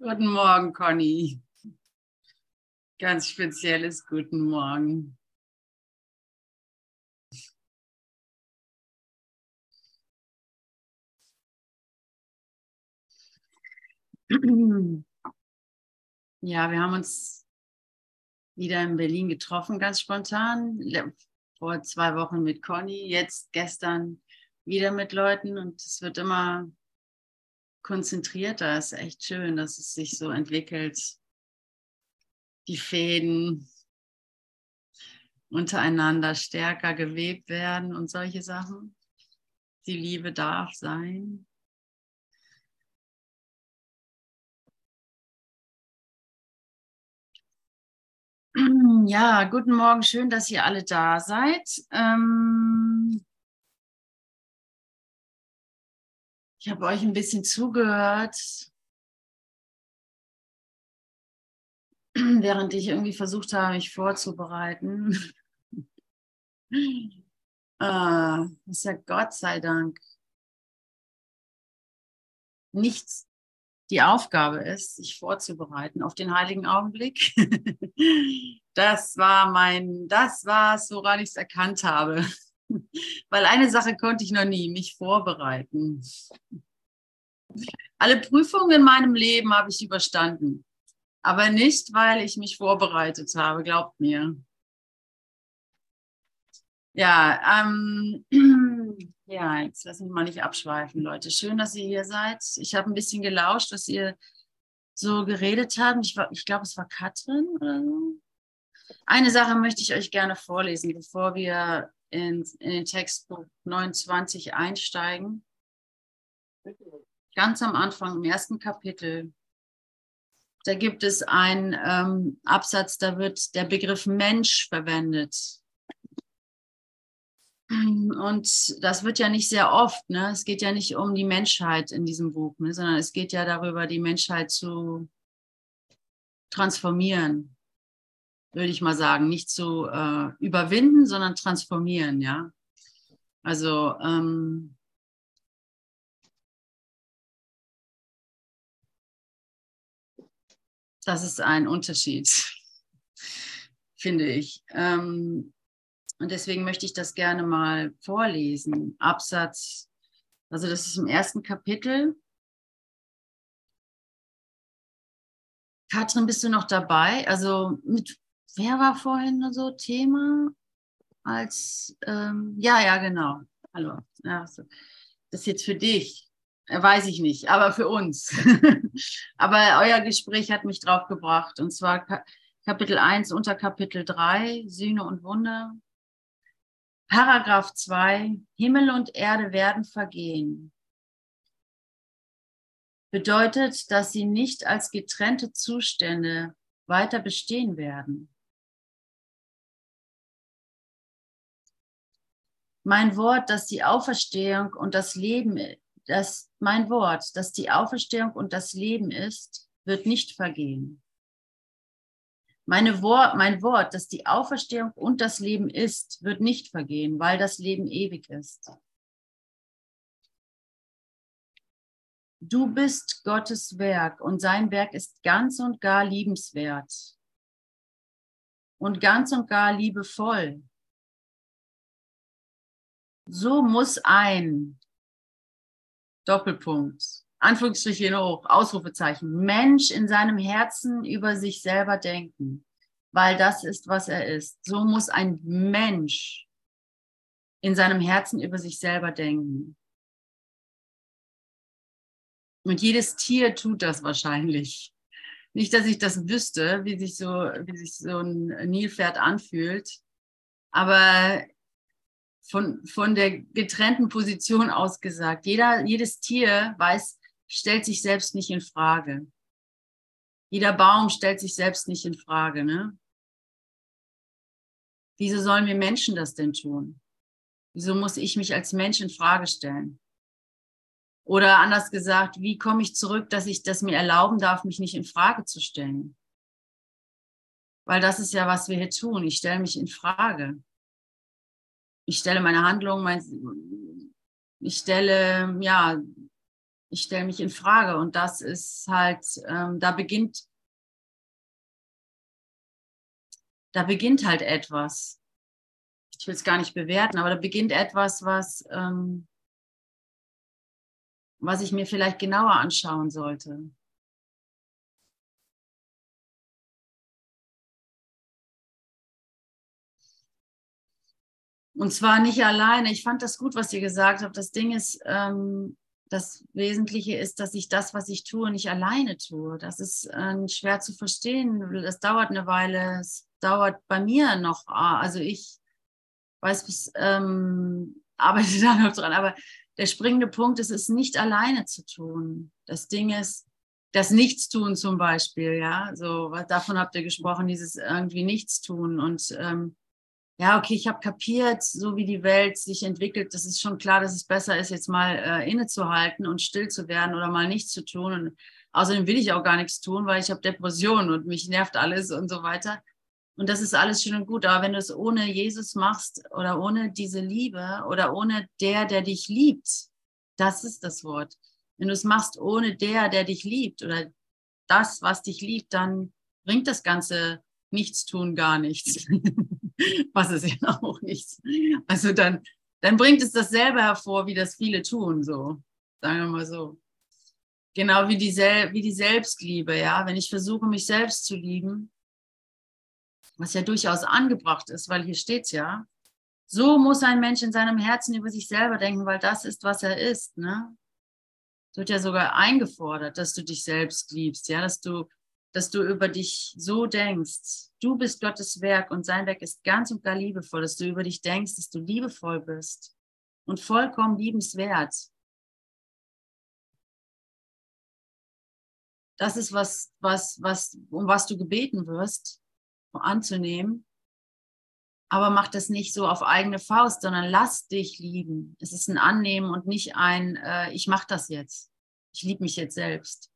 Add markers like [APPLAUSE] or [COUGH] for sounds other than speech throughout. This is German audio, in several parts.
Guten Morgen, Conny. Ganz spezielles Guten Morgen. Ja, wir haben uns wieder in Berlin getroffen, ganz spontan. Vor zwei Wochen mit Conny, jetzt gestern wieder mit Leuten und es wird immer konzentrierter. Ist echt schön, dass es sich so entwickelt. Die Fäden untereinander stärker gewebt werden und solche Sachen. Die Liebe darf sein. Ja, guten Morgen, schön, dass ihr alle da seid. Ähm ich habe euch ein bisschen zugehört, [CLEARS THROAT] während ich irgendwie versucht habe, mich vorzubereiten. [LAUGHS] ah, ist ja Gott sei Dank nichts die Aufgabe ist, sich vorzubereiten auf den heiligen Augenblick. [LAUGHS] das war mein, das war es, woran ich es erkannt habe. Weil eine Sache konnte ich noch nie, mich vorbereiten. Alle Prüfungen in meinem Leben habe ich überstanden. Aber nicht, weil ich mich vorbereitet habe, glaubt mir. Ja, ähm, [CLEARS THROAT] ja, jetzt lassen wir mal nicht abschweifen, Leute. Schön, dass ihr hier seid. Ich habe ein bisschen gelauscht, was ihr so geredet habt. Ich, ich glaube, es war Katrin oder so. Eine Sache möchte ich euch gerne vorlesen, bevor wir in, in den Textbuch 29 einsteigen. Ganz am Anfang, im ersten Kapitel, da gibt es einen ähm, Absatz, da wird der Begriff Mensch verwendet. Und das wird ja nicht sehr oft, ne? Es geht ja nicht um die Menschheit in diesem Buch, ne? sondern es geht ja darüber, die Menschheit zu transformieren, würde ich mal sagen. Nicht zu äh, überwinden, sondern transformieren, ja. Also ähm, das ist ein Unterschied, [LAUGHS] finde ich. Ähm, und deswegen möchte ich das gerne mal vorlesen. Absatz, also das ist im ersten Kapitel. Katrin, bist du noch dabei? Also mit, wer war vorhin so Thema? Als, ähm, ja, ja, genau. Hallo. Ja, so. Das ist jetzt für dich. Äh, weiß ich nicht, aber für uns. [LAUGHS] aber euer Gespräch hat mich drauf gebracht. Und zwar Kapitel 1 unter Kapitel 3, Sühne und Wunder. Paragraph 2, Himmel und Erde werden vergehen. Bedeutet, dass sie nicht als getrennte Zustände weiter bestehen werden. Mein Wort, dass die Auferstehung und das Leben, das, mein Wort, dass die Auferstehung und das Leben ist, wird nicht vergehen. Meine Wort, mein Wort, dass die Auferstehung und das Leben ist, wird nicht vergehen, weil das Leben ewig ist. Du bist Gottes Werk und sein Werk ist ganz und gar liebenswert und ganz und gar liebevoll. So muss ein Doppelpunkt Anführungsstriche hoch, Ausrufezeichen, Mensch in seinem Herzen über sich selber denken, weil das ist, was er ist. So muss ein Mensch in seinem Herzen über sich selber denken. Und jedes Tier tut das wahrscheinlich. Nicht, dass ich das wüsste, wie sich so, wie sich so ein Nilpferd anfühlt, aber von, von der getrennten Position aus gesagt. Jeder, jedes Tier weiß, stellt sich selbst nicht in Frage. Jeder Baum stellt sich selbst nicht in Frage. Ne? Wieso sollen wir Menschen das denn tun? Wieso muss ich mich als Mensch in Frage stellen? Oder anders gesagt, wie komme ich zurück, dass ich das mir erlauben darf, mich nicht in Frage zu stellen? Weil das ist ja, was wir hier tun. Ich stelle mich in Frage. Ich stelle meine Handlungen, mein, ich stelle ja ich stelle mich in Frage und das ist halt, ähm, da beginnt, da beginnt halt etwas. Ich will es gar nicht bewerten, aber da beginnt etwas, was, ähm, was ich mir vielleicht genauer anschauen sollte. Und zwar nicht alleine. Ich fand das gut, was ihr gesagt habt. Das Ding ist, ähm, das Wesentliche ist, dass ich das, was ich tue, nicht alleine tue. Das ist äh, schwer zu verstehen. Das dauert eine Weile. Es dauert bei mir noch. Ah, also ich weiß, bis, ähm, arbeite [LAUGHS] da noch dran. Aber der springende Punkt ist, es nicht alleine zu tun. Das Ding ist, das Nichtstun zum Beispiel, ja, so davon habt ihr gesprochen, dieses irgendwie Nichtstun und ähm, ja, okay, ich habe kapiert, so wie die Welt sich entwickelt, das ist schon klar, dass es besser ist, jetzt mal äh, innezuhalten und still zu werden oder mal nichts zu tun. Und außerdem will ich auch gar nichts tun, weil ich habe Depressionen und mich nervt alles und so weiter. Und das ist alles schön und gut. Aber wenn du es ohne Jesus machst oder ohne diese Liebe oder ohne der, der dich liebt, das ist das Wort. Wenn du es machst ohne der, der dich liebt oder das, was dich liebt, dann bringt das ganze Nichtstun gar nichts. [LAUGHS] was es ja auch nicht. Also dann, dann bringt es dasselbe hervor, wie das viele tun, so. Sagen wir mal so. Genau wie die, Sel wie die Selbstliebe, ja. Wenn ich versuche, mich selbst zu lieben, was ja durchaus angebracht ist, weil hier steht's ja, so muss ein Mensch in seinem Herzen über sich selber denken, weil das ist, was er ist, ne? Es wird ja sogar eingefordert, dass du dich selbst liebst, ja, dass du dass du über dich so denkst. Du bist Gottes Werk und sein Werk ist ganz und gar liebevoll, dass du über dich denkst, dass du liebevoll bist und vollkommen liebenswert. Das ist was, was, was, um was du gebeten wirst, anzunehmen. Aber mach das nicht so auf eigene Faust, sondern lass dich lieben. Es ist ein Annehmen und nicht ein, äh, ich mache das jetzt. Ich liebe mich jetzt selbst.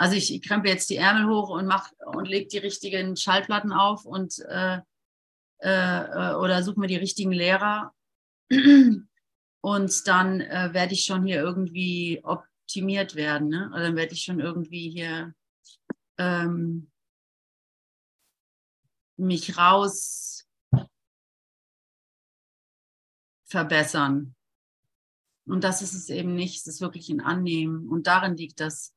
Also ich, krempe jetzt die Ärmel hoch und mach und leg die richtigen Schallplatten auf und äh, äh, oder suche mir die richtigen Lehrer und dann äh, werde ich schon hier irgendwie optimiert werden. Ne? Oder dann werde ich schon irgendwie hier ähm, mich raus verbessern. Und das ist es eben nicht, es ist wirklich ein Annehmen. Und darin liegt das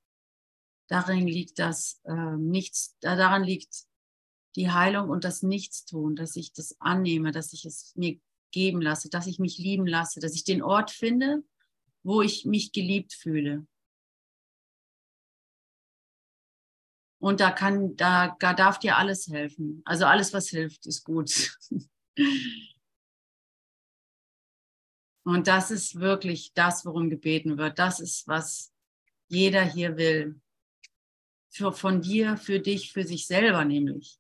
darin liegt das äh, Nichts, daran liegt die Heilung und das Nichtstun, dass ich das annehme, dass ich es mir geben lasse, dass ich mich lieben lasse, dass ich den Ort finde, wo ich mich geliebt fühle. Und da kann, da, da darf dir alles helfen. Also alles, was hilft, ist gut. Und das ist wirklich das, worum gebeten wird. Das ist, was jeder hier will für, von dir, für dich, für sich selber nämlich.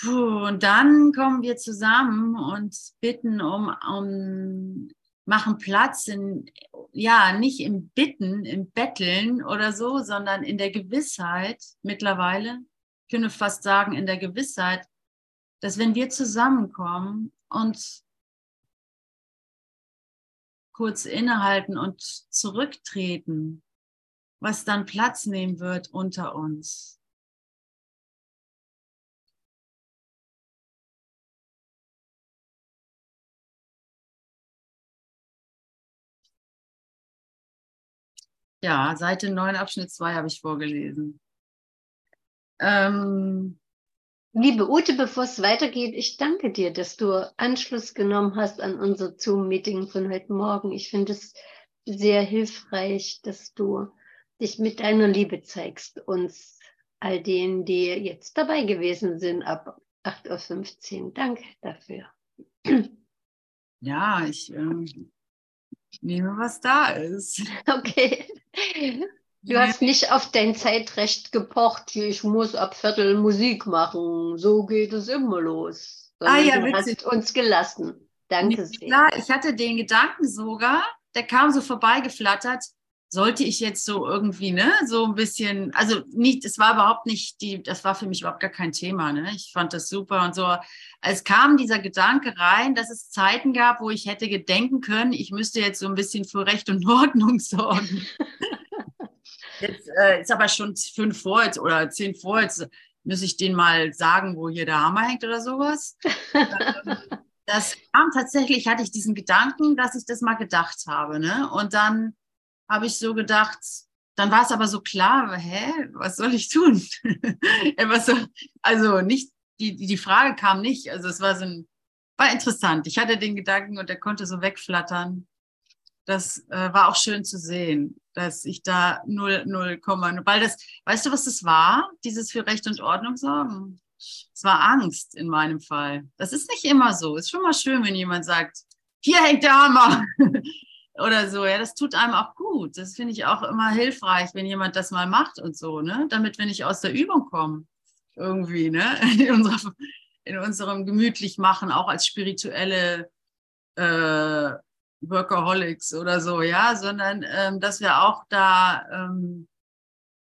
Puh, und dann kommen wir zusammen und bitten um, um, machen Platz in, ja, nicht im Bitten, im Betteln oder so, sondern in der Gewissheit mittlerweile, ich könnte fast sagen, in der Gewissheit, dass wenn wir zusammenkommen und kurz innehalten und zurücktreten, was dann Platz nehmen wird unter uns. Ja, Seite 9, Abschnitt 2 habe ich vorgelesen. Ähm, Liebe Ute, bevor es weitergeht, ich danke dir, dass du Anschluss genommen hast an unser Zoom-Meeting von heute Morgen. Ich finde es sehr hilfreich, dass du dich mit deiner Liebe zeigst, uns all denen, die jetzt dabei gewesen sind, ab 8.15 Uhr. Danke dafür. Ja, ich äh, nehme, was da ist. [LAUGHS] Okay. Du hast nicht auf dein Zeitrecht gepocht, ich muss ab Viertel Musik machen. So geht es immer los. ah, ja, du witzig. hast uns gelassen. Danke sehr. Klar, ich hatte den Gedanken sogar, der kam so vorbeigeflattert. sollte ich jetzt so irgendwie, ne, so ein bisschen, also nicht, es war überhaupt nicht die, das war für mich überhaupt gar kein Thema, ne? Ich fand das super und so. Es kam dieser Gedanke rein, dass es Zeiten gab, wo ich hätte gedenken können, ich müsste jetzt so ein bisschen für Recht und Ordnung sorgen. [LAUGHS] jetzt äh, ist aber schon fünf vor jetzt oder zehn vor jetzt, muss ich denen mal sagen, wo hier der Hammer hängt oder sowas. [LAUGHS] das kam tatsächlich, hatte ich diesen Gedanken, dass ich das mal gedacht habe, ne? Und dann habe ich so gedacht, dann war es aber so klar, hä, was soll ich tun? [LAUGHS] also nicht, die, die Frage kam nicht, also es war so ein, war interessant. Ich hatte den Gedanken und der konnte so wegflattern. Das äh, war auch schön zu sehen, dass ich da null, null komme. Weil das, weißt du, was das war? Dieses für Recht und Ordnung sorgen. Es war Angst in meinem Fall. Das ist nicht immer so. Ist schon mal schön, wenn jemand sagt, hier hängt der Hammer [LAUGHS] oder so. Ja, das tut einem auch gut. Das finde ich auch immer hilfreich, wenn jemand das mal macht und so, ne? Damit, wenn ich aus der Übung komme, irgendwie, ne? [LAUGHS] In, unserer, in unserem gemütlich machen, auch als spirituelle äh, Workaholics oder so, ja, sondern ähm, dass wir auch da ähm,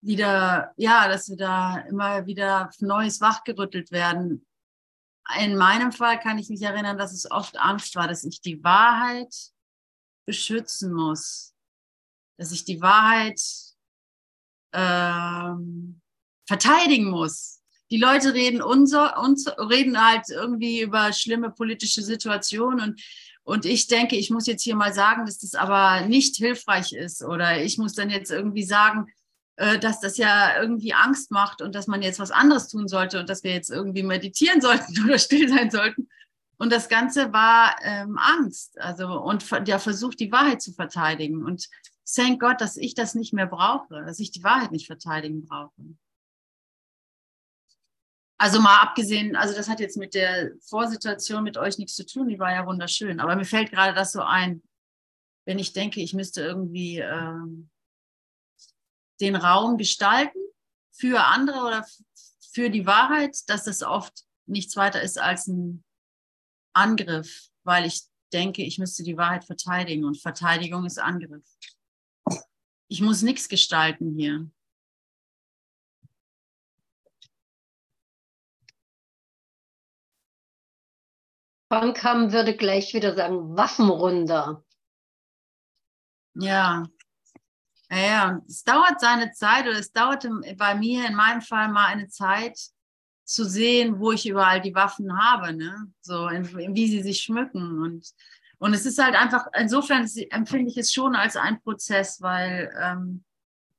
wieder, ja, dass wir da immer wieder Neues wachgerüttelt werden. In meinem Fall kann ich mich erinnern, dass es oft Angst war, dass ich die Wahrheit beschützen muss, dass ich die Wahrheit ähm, verteidigen muss. Die Leute reden, unser, uns, reden halt irgendwie über schlimme politische Situationen und, und ich denke, ich muss jetzt hier mal sagen, dass das aber nicht hilfreich ist oder ich muss dann jetzt irgendwie sagen, äh, dass das ja irgendwie Angst macht und dass man jetzt was anderes tun sollte und dass wir jetzt irgendwie meditieren [LAUGHS] sollten oder still sein sollten. Und das Ganze war ähm, Angst, also und der Versuch, die Wahrheit zu verteidigen. Und thank Gott, dass ich das nicht mehr brauche, dass ich die Wahrheit nicht verteidigen brauche. Also mal abgesehen, also das hat jetzt mit der Vorsituation mit euch nichts zu tun, die war ja wunderschön. Aber mir fällt gerade das so ein, wenn ich denke, ich müsste irgendwie ähm, den Raum gestalten für andere oder für die Wahrheit, dass das oft nichts weiter ist als ein Angriff, weil ich denke, ich müsste die Wahrheit verteidigen und Verteidigung ist Angriff. Ich muss nichts gestalten hier. Frank Hamm würde gleich wieder sagen, Waffen runter. Ja. Ja, ja, es dauert seine Zeit oder es dauerte bei mir in meinem Fall mal eine Zeit, zu sehen, wo ich überall die Waffen habe, ne? So, in, in, wie sie sich schmücken. Und, und es ist halt einfach, insofern empfinde ich es schon als ein Prozess, weil ähm,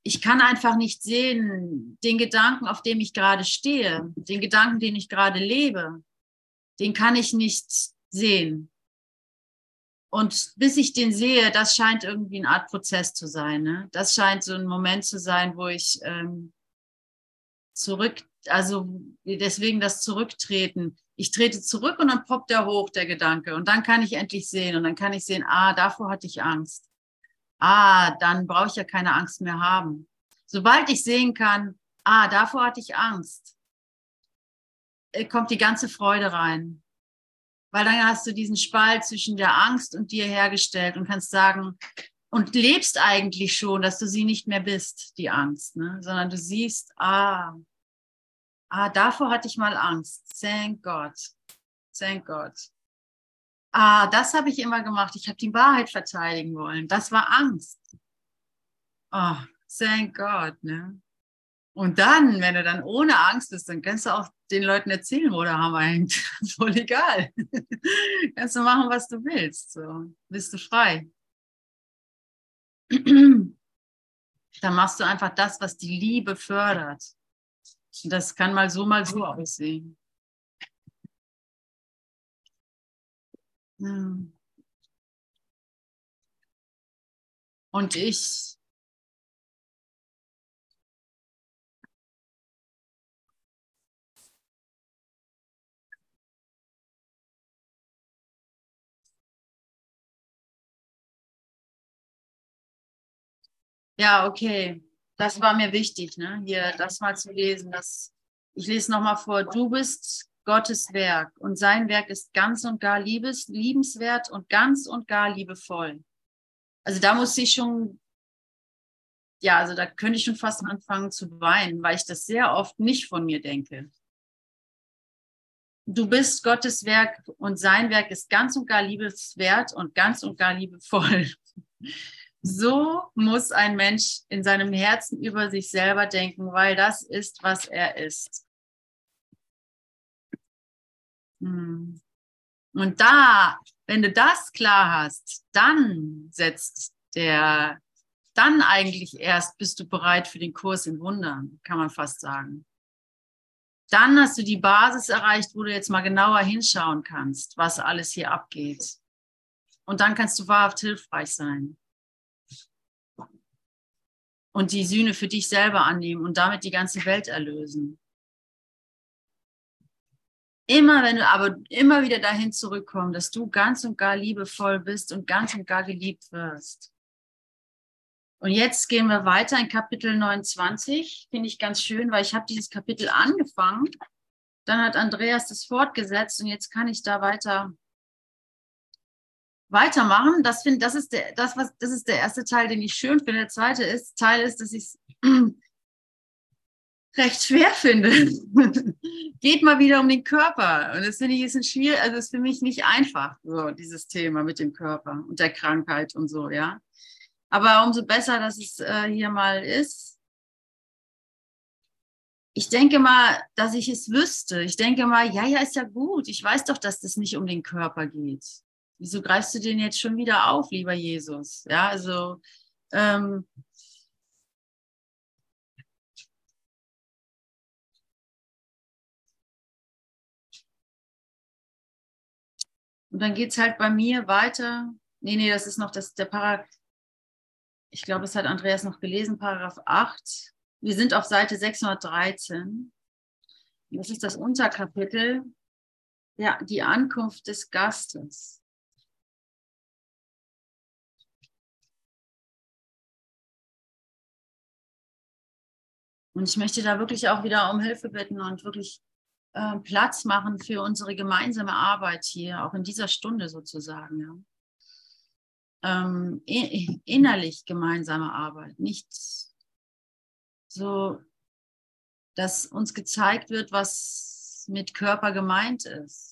ich kann einfach nicht sehen, den Gedanken, auf dem ich gerade stehe, den Gedanken, den ich gerade lebe, den kann ich nicht sehen. Und bis ich den sehe, das scheint irgendwie eine Art Prozess zu sein. Ne? Das scheint so ein Moment zu sein, wo ich ähm, zurück also deswegen das Zurücktreten. Ich trete zurück und dann poppt er hoch, der Gedanke. Und dann kann ich endlich sehen. Und dann kann ich sehen, ah, davor hatte ich Angst. Ah, dann brauche ich ja keine Angst mehr haben. Sobald ich sehen kann, ah, davor hatte ich Angst, kommt die ganze Freude rein. Weil dann hast du diesen Spalt zwischen der Angst und dir hergestellt und kannst sagen, und lebst eigentlich schon, dass du sie nicht mehr bist, die Angst, ne? sondern du siehst, ah, Ah, davor hatte ich mal Angst. Thank God. Thank God. Ah, das habe ich immer gemacht. Ich habe die Wahrheit verteidigen wollen. Das war Angst. Oh, thank God. Ne? Und dann, wenn du dann ohne Angst bist, dann kannst du auch den Leuten erzählen, wo der Hammer hängt. [LAUGHS] Voll egal. [LAUGHS] kannst du machen, was du willst. So bist du frei. [CLEARS THROAT] dann machst du einfach das, was die Liebe fördert. Das kann mal so, mal so aussehen. Hm. Und ich Ja, okay das war mir wichtig, ne? hier das mal zu lesen. Das, ich lese nochmal vor, du bist Gottes Werk und sein Werk ist ganz und gar liebes, liebenswert und ganz und gar liebevoll. Also da musste ich schon ja, also da könnte ich schon fast anfangen zu weinen, weil ich das sehr oft nicht von mir denke. Du bist Gottes Werk und sein Werk ist ganz und gar liebenswert und ganz und gar liebevoll. So muss ein Mensch in seinem Herzen über sich selber denken, weil das ist, was er ist. Hm. Und da, wenn du das klar hast, dann setzt der dann eigentlich erst bist du bereit für den Kurs in Wundern, kann man fast sagen. Dann hast du die Basis erreicht, wo du jetzt mal genauer hinschauen kannst, was alles hier abgeht. Und dann kannst du wahrhaft hilfreich sein. Und die Sühne für dich selber annehmen und damit die ganze Welt erlösen. Immer wenn du aber immer wieder dahin zurückkommst, dass du ganz und gar liebevoll bist und ganz und gar geliebt wirst. Und jetzt gehen wir weiter in Kapitel 29. Finde ich ganz schön, weil ich habe dieses Kapitel angefangen. Dann hat Andreas das fortgesetzt und jetzt kann ich da weiter weitermachen. Das finde, das ist der, das was, das ist der erste Teil, den ich schön finde. Der zweite ist, Teil ist, dass ich es [CLEARS THROAT] recht schwer finde. [LAUGHS] Geht mal wieder um den Körper. Und das finde ich ist ein schwierig, also ist für mich nicht einfach, so dieses Thema mit dem Körper und der Krankheit und so, ja. Aber umso besser, dass es äh, hier mal ist. Ich denke mal, dass ich es wüsste. Ich denke mal, ja, ja, ist ja gut. Ich weiß doch, dass das nicht um den Körper geht. Wieso greifst du den jetzt schon wieder auf, lieber Jesus? Ja, also ähm, Und dann geht es halt bei mir weiter. Nee, nee, das ist noch das, der Paragraph ich glaube, es hat Andreas noch gelesen, Paragraph 8. Wir sind auf Seite 613. Das ist das Unterkapitel, ja, die Ankunft des Gastes. Und ich möchte da wirklich auch wieder um Hilfe bitten und wirklich äh, Platz machen für unsere gemeinsame Arbeit hier, auch in dieser Stunde sozusagen. Ja ähm, innerlich gemeinsame Arbeit, nicht so, dass uns gezeigt wird, was mit Körper gemeint ist.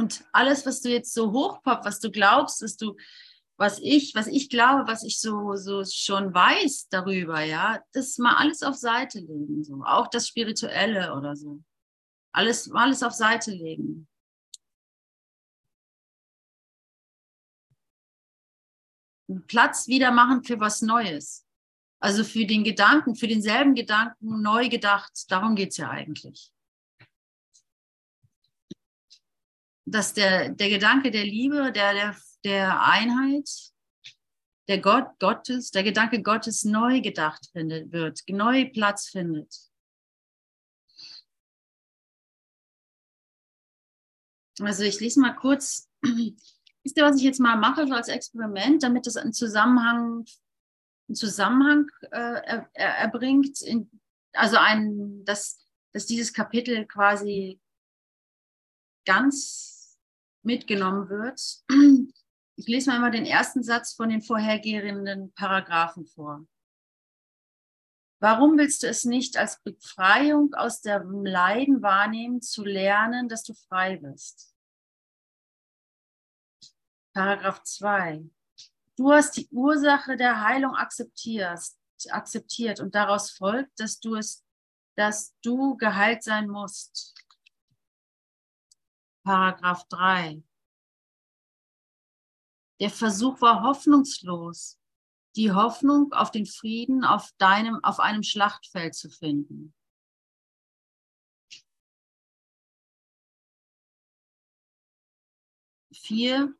Und alles, was du jetzt so hochpoppt, was du glaubst, dass du was ich, was ich glaube, was ich so, so schon weiß darüber, ja, das mal alles auf Seite legen, so. Auch das Spirituelle oder so. Alles, alles auf Seite legen. Platz wieder machen für was Neues. Also für den Gedanken, für denselben Gedanken neu gedacht. Darum geht es ja eigentlich. Dass der, der Gedanke der Liebe, der, der der Einheit, der Gott Gottes, der Gedanke Gottes neu gedacht findet, wird, neu Platz findet. Also ich lese mal kurz, [CLEARS THROAT] wisst ihr, was ich jetzt mal mache, so als Experiment, damit das einen Zusammenhang, einen Zusammenhang äh, er, erbringt, in, also ein, dass, dass dieses Kapitel quasi ganz mitgenommen wird. Ich lese mal immer den ersten Satz von den vorhergehenden Paragraphen vor. Warum willst du es nicht als Befreiung aus dem Leiden wahrnehmen, zu lernen, dass du frei bist? Paragraph 2. Du hast die Ursache der Heilung akzeptiert, akzeptiert und daraus folgt, dass du es, dass du geheilt sein musst. Paragraph 3. Der Versuch war hoffnungslos, die Hoffnung auf den Frieden auf deinem, auf einem Schlachtfeld zu finden. Vier,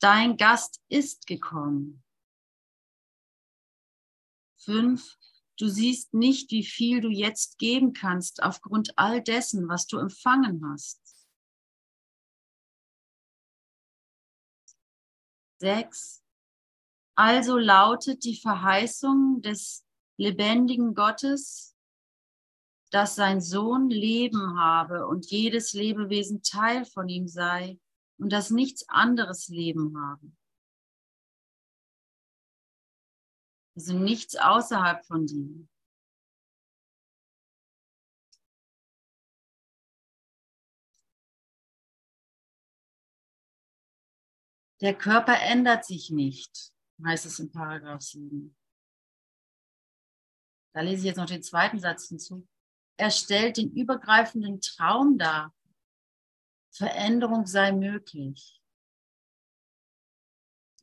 dein Gast ist gekommen. Fünf, du siehst nicht, wie viel du jetzt geben kannst aufgrund all dessen, was du empfangen hast. 6. Also lautet die Verheißung des lebendigen Gottes, dass sein Sohn Leben habe und jedes Lebewesen Teil von ihm sei und dass nichts anderes Leben habe. Also nichts außerhalb von dir. Der Körper ändert sich nicht, heißt es in Paragraph 7. Da lese ich jetzt noch den zweiten Satz hinzu. Er stellt den übergreifenden Traum dar. Veränderung sei möglich.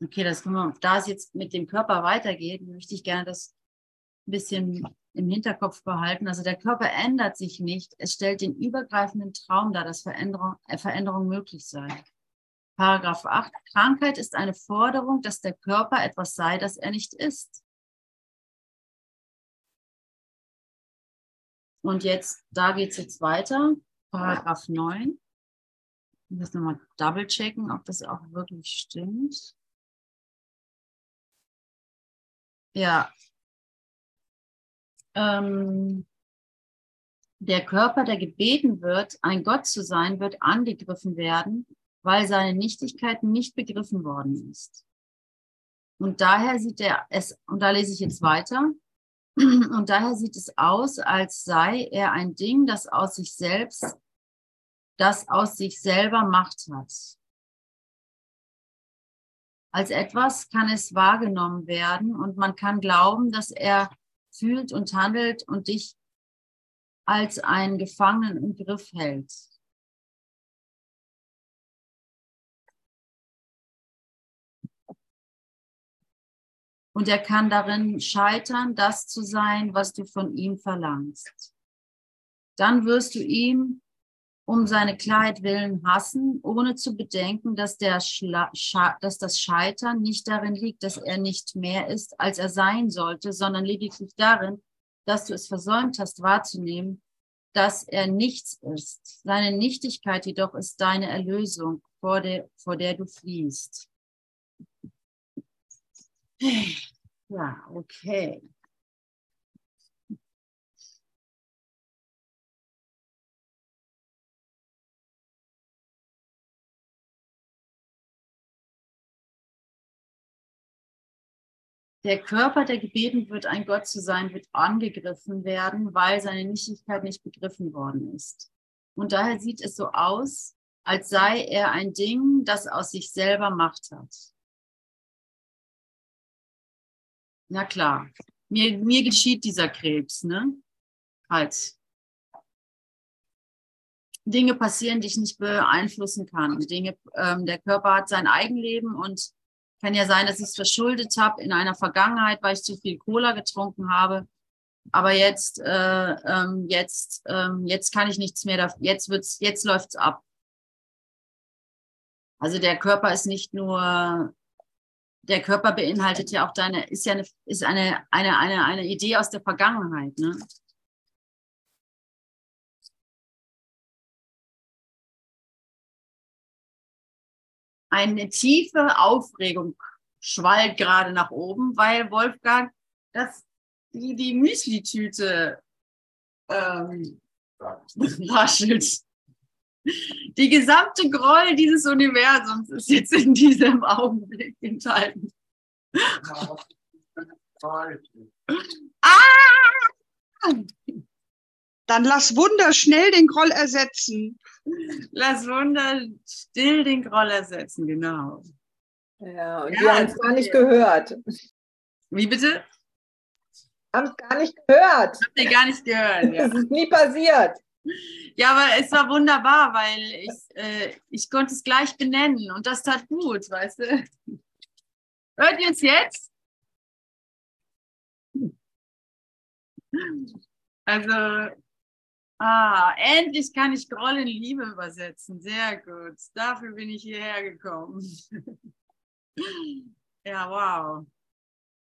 Okay, das können wir, da es jetzt mit dem Körper weitergeht, möchte ich gerne das ein bisschen im Hinterkopf behalten. Also der Körper ändert sich nicht. Es stellt den übergreifenden Traum dar, dass Veränderung, äh, Veränderung möglich sei. Paragraph 8. Krankheit ist eine Forderung, dass der Körper etwas sei, das er nicht ist. Und jetzt, da geht es jetzt weiter. Paragraph 9. Ich muss nochmal double checken, ob das auch wirklich stimmt. Ja. Ähm, der Körper, der gebeten wird, ein Gott zu sein, wird angegriffen werden, weil seine Nichtigkeit nicht begriffen worden ist. Und daher sieht er es, und da lese ich jetzt weiter, [CLEARS THROAT] und daher sieht es aus, als sei er ein Ding, das aus sich selbst, das aus sich selber Macht hat. Als etwas kann es wahrgenommen werden und man kann glauben, dass er fühlt und handelt und dich als einen Gefangenen im Griff hält. Und er kann darin scheitern, das zu sein, was du von ihm verlangst. Dann wirst du ihm um seine Klarheit willen hassen, ohne zu bedenken, dass, dass das Scheitern nicht darin liegt, dass er nicht mehr ist, als er sein sollte, sondern lediglich darin, dass du es versäumt hast wahrzunehmen, dass er nichts ist. Seine Nichtigkeit jedoch ist deine Erlösung, vor der, vor der du fliehst. Ja, okay. Der Körper, der gebeten wird, ein Gott zu sein, wird angegriffen werden, weil seine Nichtigkeit nicht begriffen worden ist. Und daher sieht es so aus, als sei er ein Ding, das aus sich selber Macht hat. Na klar, mir, mir geschieht dieser Krebs, ne? Halt. Dinge passieren, die ich nicht beeinflussen kann. Dinge, ähm, der Körper hat sein Eigenleben und kann ja sein, dass ich es verschuldet habe in einer Vergangenheit, weil ich zu viel Cola getrunken habe. Aber jetzt, äh, ähm, jetzt, ähm, jetzt kann ich nichts mehr. Jetzt wird's, jetzt läuft's ab. Also der Körper ist nicht nur, der Körper beinhaltet ja auch deine, ist ja eine, ist eine, eine, eine, eine Idee aus der Vergangenheit, ne? eine tiefe Aufregung schwallt gerade nach oben, weil Wolfgang das, die, die Müsli-Tüte ähm, [LAUGHS] raschelt. Die gesamte Groll dieses Universums ist jetzt in diesem Augenblick enthalten. ah! Dann lass Wunder schnell den Groll ersetzen. Lass Wunder still den Groll ersetzen, genau. Ja, und ja, wir haben es gar nicht gehört. Wie bitte? Haben es gar nicht gehört. Habt ihr gar nicht gehört. [LAUGHS] Ja. Das ist nie passiert. Ja, aber es war wunderbar, weil ich, äh, ich konnte es gleich benennen und das tat gut, weißt du. Hört ihr es jetzt? Also, Ah, endlich kann ich Groll in Liebe übersetzen. Sehr gut. Dafür bin ich hierher gekommen. [LAUGHS] ja, wow.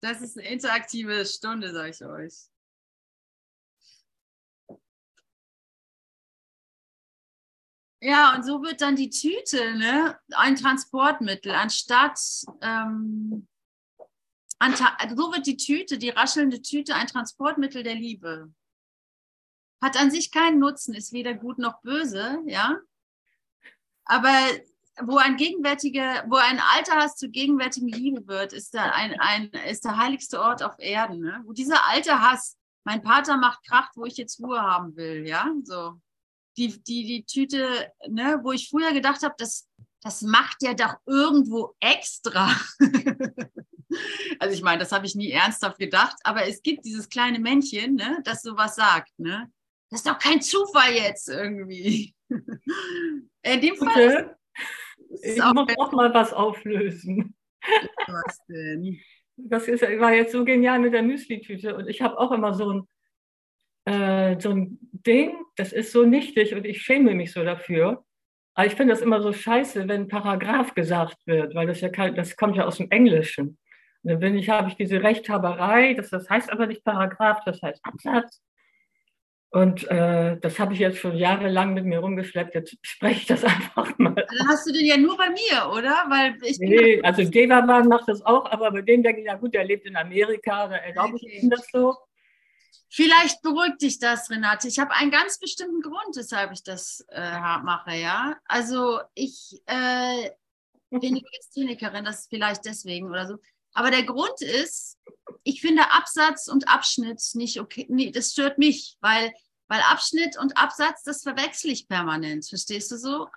Das ist eine interaktive Stunde, sage ich euch. Ja, und so wird dann die Tüte ne, ein Transportmittel, anstatt, ähm, an, so wird die Tüte, die raschelnde Tüte, ein Transportmittel der Liebe. hat an sich keinen Nutzen, ist weder gut noch böse, ja. Aber wo ein gegenwärtiger, wo ein alter Hass zur gegenwärtigen Liebe wird, ist da ein, ein ist der heiligste Ort auf Erden. Ne? Wo dieser alte Hass, mein Vater macht Kracht, wo ich jetzt Ruhe haben will, ja, so die die die Tüte, ne, wo ich früher gedacht habe, das das macht der doch irgendwo extra. [LAUGHS] also ich meine, das habe ich nie ernsthaft gedacht, aber es gibt dieses kleine Männchen, ne, das sowas sagt, ne? Das ist doch kein Zufall jetzt irgendwie. [LAUGHS] In dem Fall. Okay. Ich muss auch mal was auflösen. Was denn? Das ist, war jetzt so genial mit der Müsli-Tüte und ich habe auch immer so ein, äh, so ein Ding, das ist so nichtig und ich schäme mich so dafür. Aber ich finde das immer so scheiße, wenn Paragraph gesagt wird, weil das ja kein, das kommt ja aus dem Englischen. Und dann bin ich, habe ich diese Rechthaberei, das, das heißt aber nicht Paragraph, das heißt Absatz. Und äh, das habe ich jetzt schon jahrelang mit mir rumgeschleppt. Jetzt spreche ich das [LAUGHS] einfach mal. Dann hast du den ja nur bei mir, oder? Weil ich nee, also Devaman macht das auch, aber bei dem denke ich, ja gut, der lebt in Amerika, da erlaube Okay. ich ihm das so. Vielleicht beruhigt dich das, Renate. Ich habe einen ganz bestimmten Grund, weshalb ich das äh, mache, ja. Also ich äh, bin Legisthenikerin, das ist vielleicht deswegen oder so. Aber der Grund ist, ich finde Absatz und Abschnitt nicht okay. Nee, das stört mich, weil, weil Abschnitt und Absatz, das verwechsel ich permanent. Verstehst du so?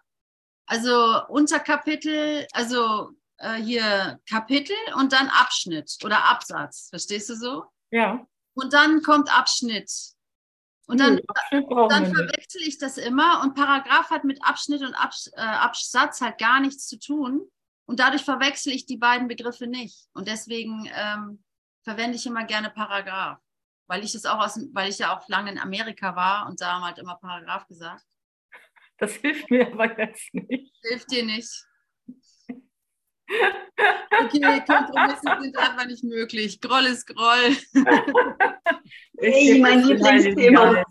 Also Unterkapitel, also äh, hier Kapitel und dann Abschnitt oder Absatz. Verstehst du so? Ja. Und dann kommt Abschnitt. Und dann, brauchen dann verwechsel ich das immer und Paragraph hat mit Abschnitt und Abs äh, Absatz halt gar nichts zu tun. Und dadurch verwechsel ich die beiden Begriffe nicht. Und deswegen ähm, verwende ich immer gerne Paragraph. Weil ich das auch aus, weil ich ja auch lange in Amerika war und da haben halt immer Paragraph gesagt. Das hilft mir aber jetzt nicht. Hilft dir nicht. Okay, Kompromisse sind einfach nicht möglich. Groll ist Groll. [LAUGHS] Ich Hey, mein Lieblingsthema.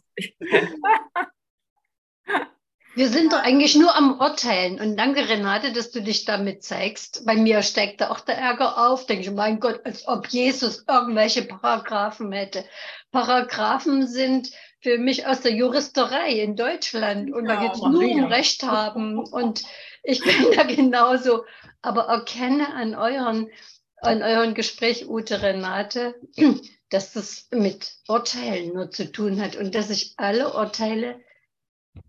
Wir sind doch eigentlich nur am Urteilen. Und danke, Renate, dass du dich damit zeigst. Bei mir steigt da auch der Ärger auf. Denke ich, mein Gott, als ob Jesus irgendwelche Paragraphen hätte. Paragraphen sind für mich aus der Juristerei in Deutschland. Und da Ja, geht es nur um. Recht haben. Und ich bin da genauso. Aber erkenne an euren, an euren Gespräch, Ute Renate, dass das mit Urteilen nur zu tun hat und dass ich alle Urteile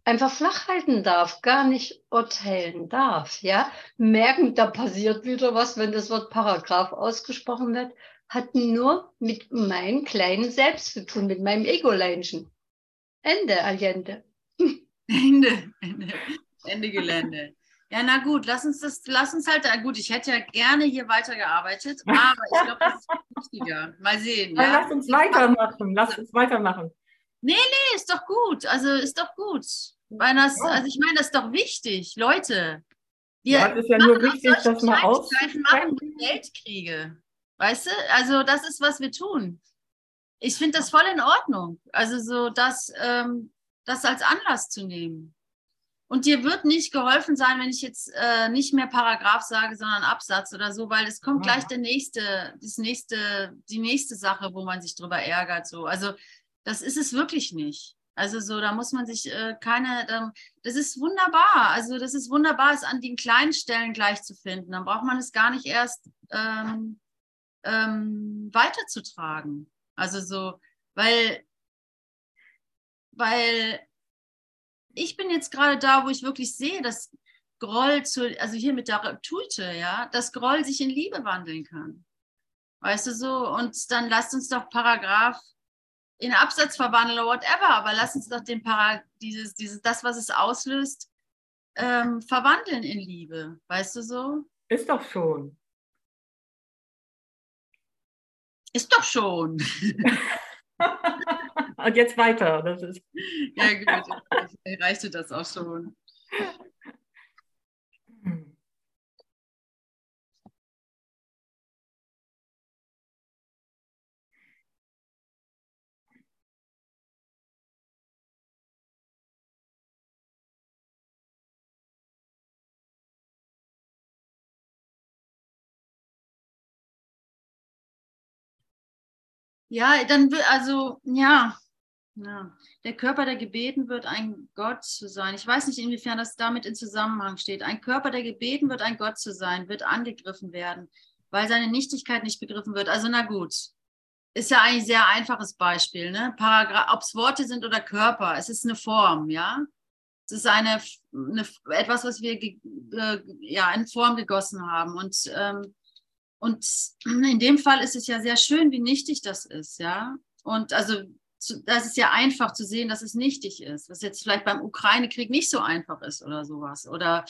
einfach flach halten darf, gar nicht urteilen darf, ja. Merken, da passiert wieder was, wenn das Wort Paragraph ausgesprochen wird, hat nur mit meinem kleinen Selbst zu tun, mit meinem Ego-Leinchen. Ende, Allende. Ende, Ende, Ende Gelände. Ja, na gut, lass uns das, lass uns halt, gut, ich hätte ja gerne hier weitergearbeitet, aber ich glaube, das ist wichtiger. Mal sehen. Ja? Lass uns weitermachen. Lass uns weitermachen. Nee, ist doch gut, also ist doch gut. Weil das, also ich meine, das ist doch wichtig, Leute. Wir Ja, es ist ja nur aus wichtig, solchen das mal Kleinigkeiten machen Weltkriege. Weißt du? Also das ist, was wir tun. Ich finde das voll in Ordnung. Also so das, ähm, das als Anlass zu nehmen. Und dir wird nicht geholfen sein, wenn ich jetzt äh, nicht mehr Paragraph sage, sondern Absatz oder so, weil es kommt Ja. gleich der nächste, das nächste, die nächste Sache, wo man sich drüber ärgert. So. Also das ist es wirklich nicht. Also so, da muss man sich äh, keine, da, das ist wunderbar. Also das ist wunderbar, es an den kleinen Stellen gleich zu finden. Dann braucht man es gar nicht erst ähm, ähm, weiterzutragen. Also so, weil, weil ich bin jetzt gerade da, wo ich wirklich sehe, dass Groll zu, also hier mit der Tute, ja, dass Groll sich in Liebe wandeln kann. Weißt du so? Und dann lasst uns doch Paragraph in Absatz verwandeln oder whatever, aber lass uns doch den Para, dieses, dieses, das, was es auslöst, ähm, verwandeln in Liebe. Weißt du so? Ist doch schon. Ist doch schon. [LAUGHS] [LAUGHS] Und jetzt weiter. Das ist, ja, gut. Vielleicht reichte das auch schon. Ja, dann, wi- also, ja, Ja. Der Körper, der gebeten wird, ein Gott zu sein. Ich weiß nicht, inwiefern das damit in Zusammenhang steht. Ein Körper, der gebeten wird, ein Gott zu sein, wird angegriffen werden, weil seine Nichtigkeit nicht begriffen wird. Also na gut, ist ja eigentlich ein sehr einfaches Beispiel. Ne? Ob es Worte sind oder Körper, es ist eine Form, ja. Es ist eine, eine etwas, was wir äh, ja, in Form gegossen haben. Und, ähm, und in dem Fall ist es ja sehr schön, wie nichtig das ist, ja. Und also das ist ja einfach zu sehen, dass es nichtig ist, was jetzt vielleicht beim Ukraine-Krieg nicht so einfach ist oder sowas oder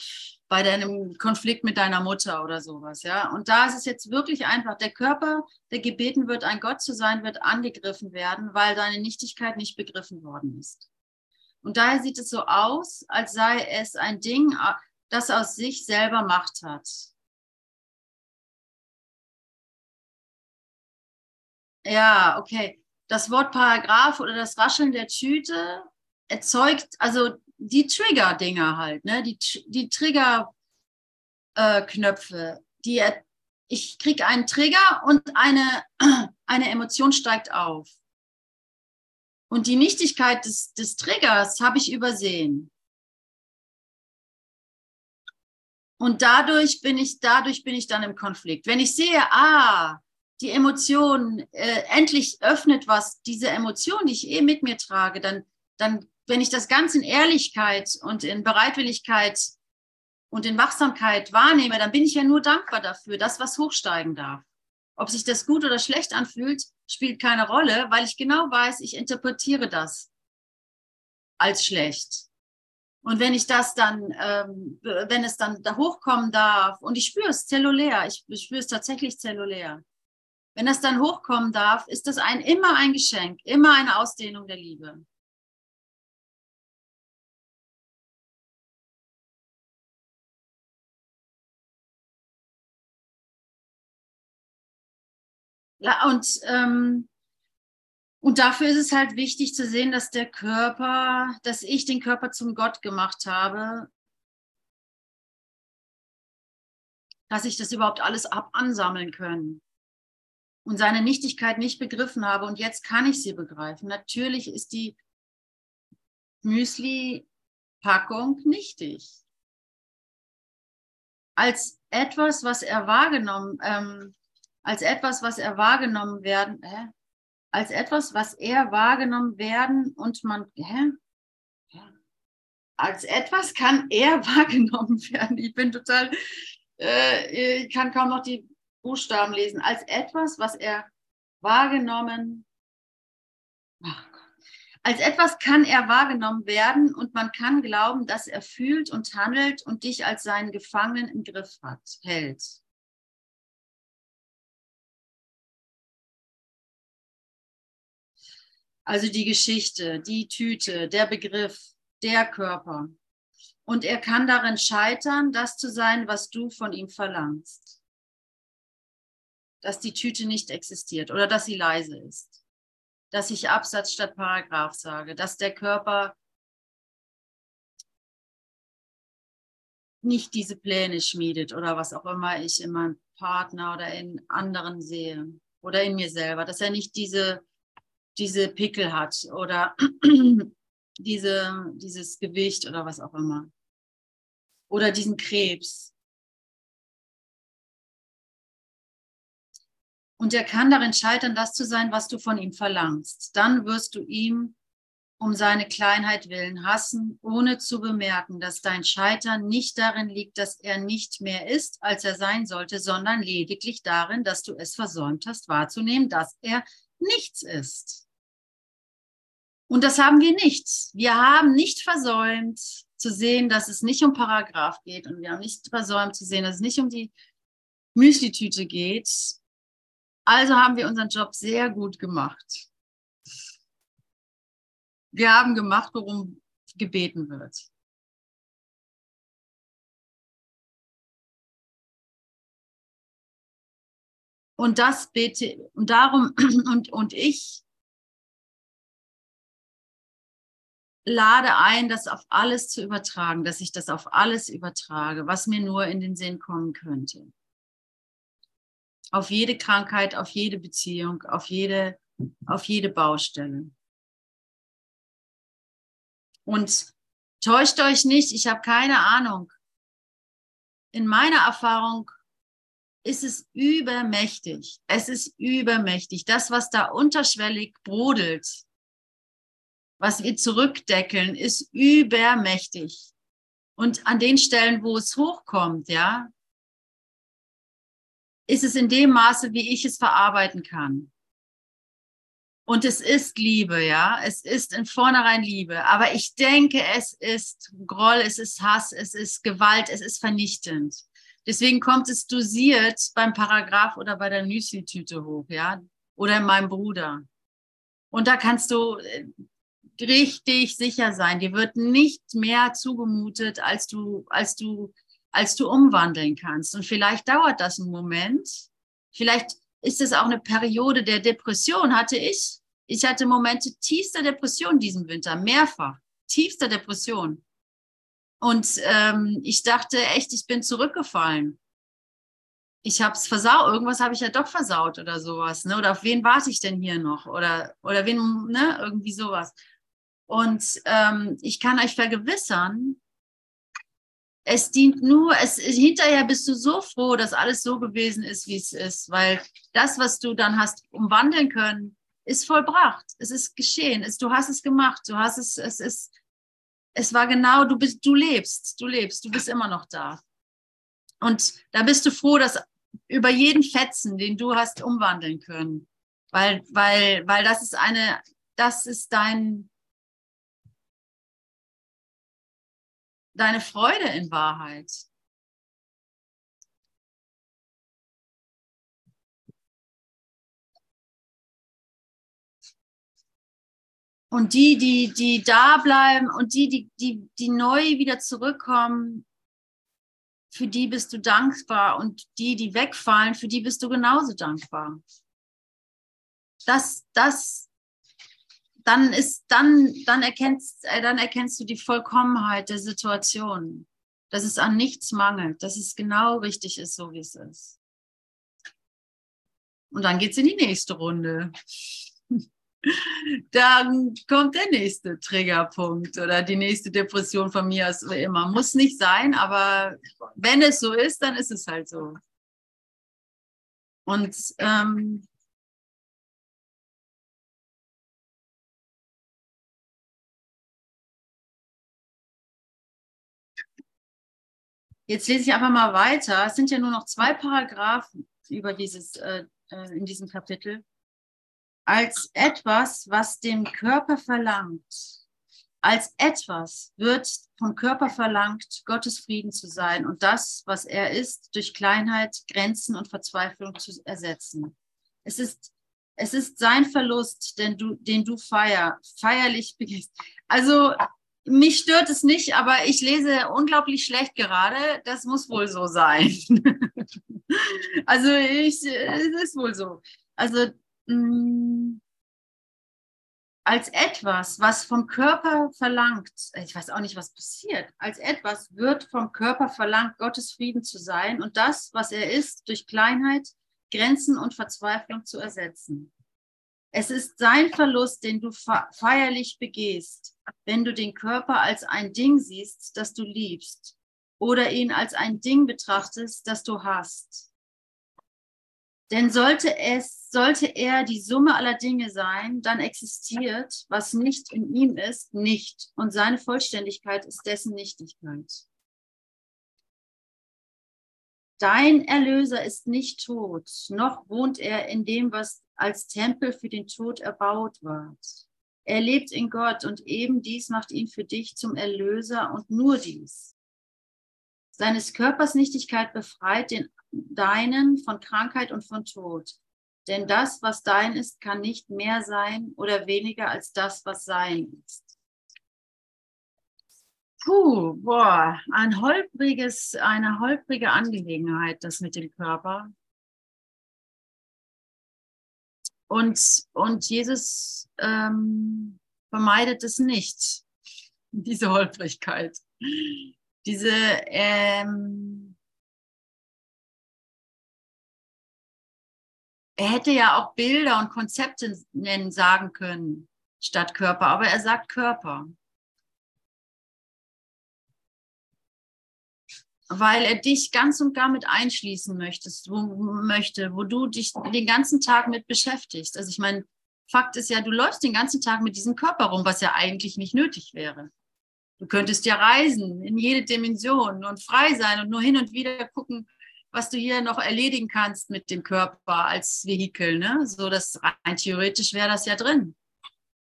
bei deinem Konflikt mit deiner Mutter oder sowas, ja. Und da ist es jetzt wirklich einfach. Der Körper, der gebeten wird, ein Gott zu sein, wird angegriffen werden, weil deine Nichtigkeit nicht begriffen worden ist. Und daher sieht es so aus, als sei es ein Ding, das aus sich selber Macht hat. Ja, okay das Wort Paragraph oder das Rascheln der Tüte erzeugt, also die Trigger-Dinger halt, ne? die, die Trigger-Knöpfe, äh, die ich kriege einen Trigger und eine, [CLEARS THROAT] eine Emotion steigt auf. Und die Nichtigkeit des, des Triggers habe ich übersehen. Und dadurch bin ich, dadurch bin ich dann im Konflikt. Wenn ich sehe, ah, die Emotion äh, endlich öffnet was, diese Emotion, die ich eh mit mir trage, dann, dann, wenn ich das Ganze in Ehrlichkeit und in Bereitwilligkeit und in Wachsamkeit wahrnehme, dann bin ich ja nur dankbar dafür, dass was hochsteigen darf. Ob sich das gut oder schlecht anfühlt, spielt keine Rolle, weil ich genau weiß, ich interpretiere das als schlecht. Und wenn ich das dann, ähm, wenn es dann da hochkommen darf, und ich spüre es zellulär, ich spüre es tatsächlich zellulär, wenn das dann hochkommen darf, ist das ein, immer ein Geschenk, immer eine Ausdehnung der Liebe. Und, ähm, und dafür ist es halt wichtig zu sehen, dass der Körper, dass ich den Körper zum Gott gemacht habe, dass ich das überhaupt alles ab ansammeln können und seine Nichtigkeit nicht begriffen habe und jetzt kann ich sie begreifen. Natürlich ist die Müsli-Packung nichtig. Als etwas, was er wahrgenommen, ähm, als etwas, was er wahrgenommen werden, hä? als etwas, was er wahrgenommen werden und man, hä? als etwas kann er [LAUGHS] wahrgenommen werden. Ich bin total, äh, ich kann kaum noch die Buchstaben lesen, als etwas, was er wahrgenommen, als etwas kann er wahrgenommen werden und man kann glauben, dass er fühlt und handelt und dich als seinen Gefangenen im Griff hat, hält. Also die Geschichte, die Tüte, der Begriff, der Körper. Und er kann darin scheitern, das zu sein, was du von ihm verlangst dass die Tüte nicht existiert oder dass sie leise ist, dass ich Absatz statt Paragraph sage, dass der Körper nicht diese Pläne schmiedet oder was auch immer ich in meinem Partner oder in anderen sehe oder in mir selber, dass er nicht diese, diese Pickel hat oder [CLEARS THROAT] diese, dieses Gewicht oder was auch immer. Oder diesen Krebs. Und er kann darin scheitern, das zu sein, was du von ihm verlangst. Dann wirst du ihm um seine Kleinheit willen hassen, ohne zu bemerken, dass dein Scheitern nicht darin liegt, dass er nicht mehr ist, als er sein sollte, sondern lediglich darin, dass du es versäumt hast wahrzunehmen, dass er nichts ist. Und das haben wir nicht. Wir haben nicht versäumt zu sehen, dass es nicht um Paragraph geht und wir haben nicht versäumt zu sehen, dass es nicht um die Müslitüte geht also haben wir unseren Job sehr gut gemacht. Wir haben gemacht, worum gebeten wird. Und das bete, und darum, [CLEARS THROAT] und, und ich lade ein, das auf alles zu übertragen, dass ich das auf alles übertrage, was mir nur in den Sinn kommen könnte auf jede Krankheit, auf jede Beziehung, auf jede, auf jede Baustelle. Und täuscht euch nicht, ich habe keine Ahnung. In meiner Erfahrung ist es übermächtig. Es ist übermächtig. Das, was da unterschwellig brodelt, was wir zurückdeckeln, ist übermächtig. Und an den Stellen, wo es hochkommt, ja, ist es in dem Maße, wie ich es verarbeiten kann. Und es ist Liebe, ja. Es ist in vornherein Liebe. Aber ich denke, es ist Groll, es ist Hass, es ist Gewalt, es ist vernichtend. Deswegen kommt es dosiert beim Paragraph oder bei der Müsli-Tüte hoch, ja. Oder in meinem Bruder. Und da kannst du äh, richtig sicher sein. Dir wird nicht mehr zugemutet, als du, als du, als du umwandeln kannst. Und vielleicht dauert das einen Moment. Vielleicht ist es auch eine Periode der Depression, hatte ich. Ich hatte Momente tiefster Depression diesen Winter, mehrfach, tiefster Depression. Und ähm, ich dachte echt, ich bin zurückgefallen. Ich habe es versaut, irgendwas habe ich ja doch versaut oder sowas. Ne? Oder auf wen warte ich denn hier noch? Oder, oder wen, ne? irgendwie sowas. Und ähm, ich kann euch vergewissern, es dient nur, es, hinterher bist du so froh, dass alles so gewesen ist, wie es ist, weil das, was du dann hast umwandeln können, ist vollbracht. Es ist geschehen. Es, du hast es gemacht. Du hast es, es ist, es war genau, du bist, du lebst, du lebst, du bist immer noch da. Und da bist du froh, dass über jeden Fetzen, den du hast umwandeln können, weil, weil, weil das ist eine, das ist dein, deine Freude in Wahrheit. Und die, die, die da bleiben und die, die, die, die neu wieder zurückkommen, für die bist du dankbar. Und die, die wegfallen, für die bist du genauso dankbar. Das, das dann ist, dann, dann erkennst, äh, dann erkennst du die Vollkommenheit der Situation. Dass es an nichts mangelt, dass es genau richtig ist, so wie es ist. Und dann geht es in die nächste Runde. [LAUGHS] dann kommt der nächste Triggerpunkt oder die nächste Depression von mir aus immer. Muss nicht sein, aber wenn es so ist, dann ist es halt so. Und ähm, Jetzt lese ich einfach mal weiter. Es sind ja nur noch zwei Paragraphen über dieses, äh, äh, in diesem Kapitel. Als etwas, was dem Körper verlangt, als etwas wird vom Körper verlangt, Gottes Frieden zu sein und das, was er ist, durch Kleinheit, Grenzen und Verzweiflung zu ersetzen. Es ist, es ist sein Verlust, den du, den du feier, feierlich begehst. Also mich stört es nicht, aber ich lese unglaublich schlecht gerade. Das muss wohl so sein. [LAUGHS] also ich, es ist wohl so. Also mh, mm, als etwas, was vom Körper verlangt, ich weiß auch nicht, was passiert, als etwas wird vom Körper verlangt, Gottes Frieden zu sein und das, was er ist, durch Kleinheit, Grenzen und Verzweiflung zu ersetzen. Es ist sein Verlust, den du feierlich begehst, wenn du den Körper als ein Ding siehst, das du liebst, oder ihn als ein Ding betrachtest, das du hast. Denn sollte es, sollte er die Summe aller Dinge sein, dann existiert, was nicht in ihm ist, nicht, und seine Vollständigkeit ist dessen Nichtigkeit. Dein Erlöser ist nicht tot, noch wohnt er in dem, was als Tempel für den Tod erbaut wird. Er lebt in Gott und eben dies macht ihn für dich zum Erlöser und nur dies. Seines Körpers Nichtigkeit befreit den deinen von Krankheit und von Tod. Denn das, was dein ist, kann nicht mehr sein oder weniger als das, was sein ist. Puh, boah, ein holpriges, eine holprige Angelegenheit, das mit dem Körper. Und, und Jesus ähm, vermeidet es nicht, [LAUGHS] diese Holprigkeit. Diese, ähm, er hätte ja auch Bilder und Konzepte nennen, sagen können, statt Körper, aber er sagt Körper. Weil er dich ganz und gar mit einschließen möchtest, wo, möchte, wo du dich den ganzen Tag mit beschäftigst. Also ich meine, Fakt ist ja, du läufst den ganzen Tag mit diesem Körper rum, was ja eigentlich nicht nötig wäre. Du könntest ja reisen in jede Dimension und frei sein und nur hin und wieder gucken, was du hier noch erledigen kannst mit dem Körper als Vehikel. Ne? So, dass rein theoretisch wäre das ja drin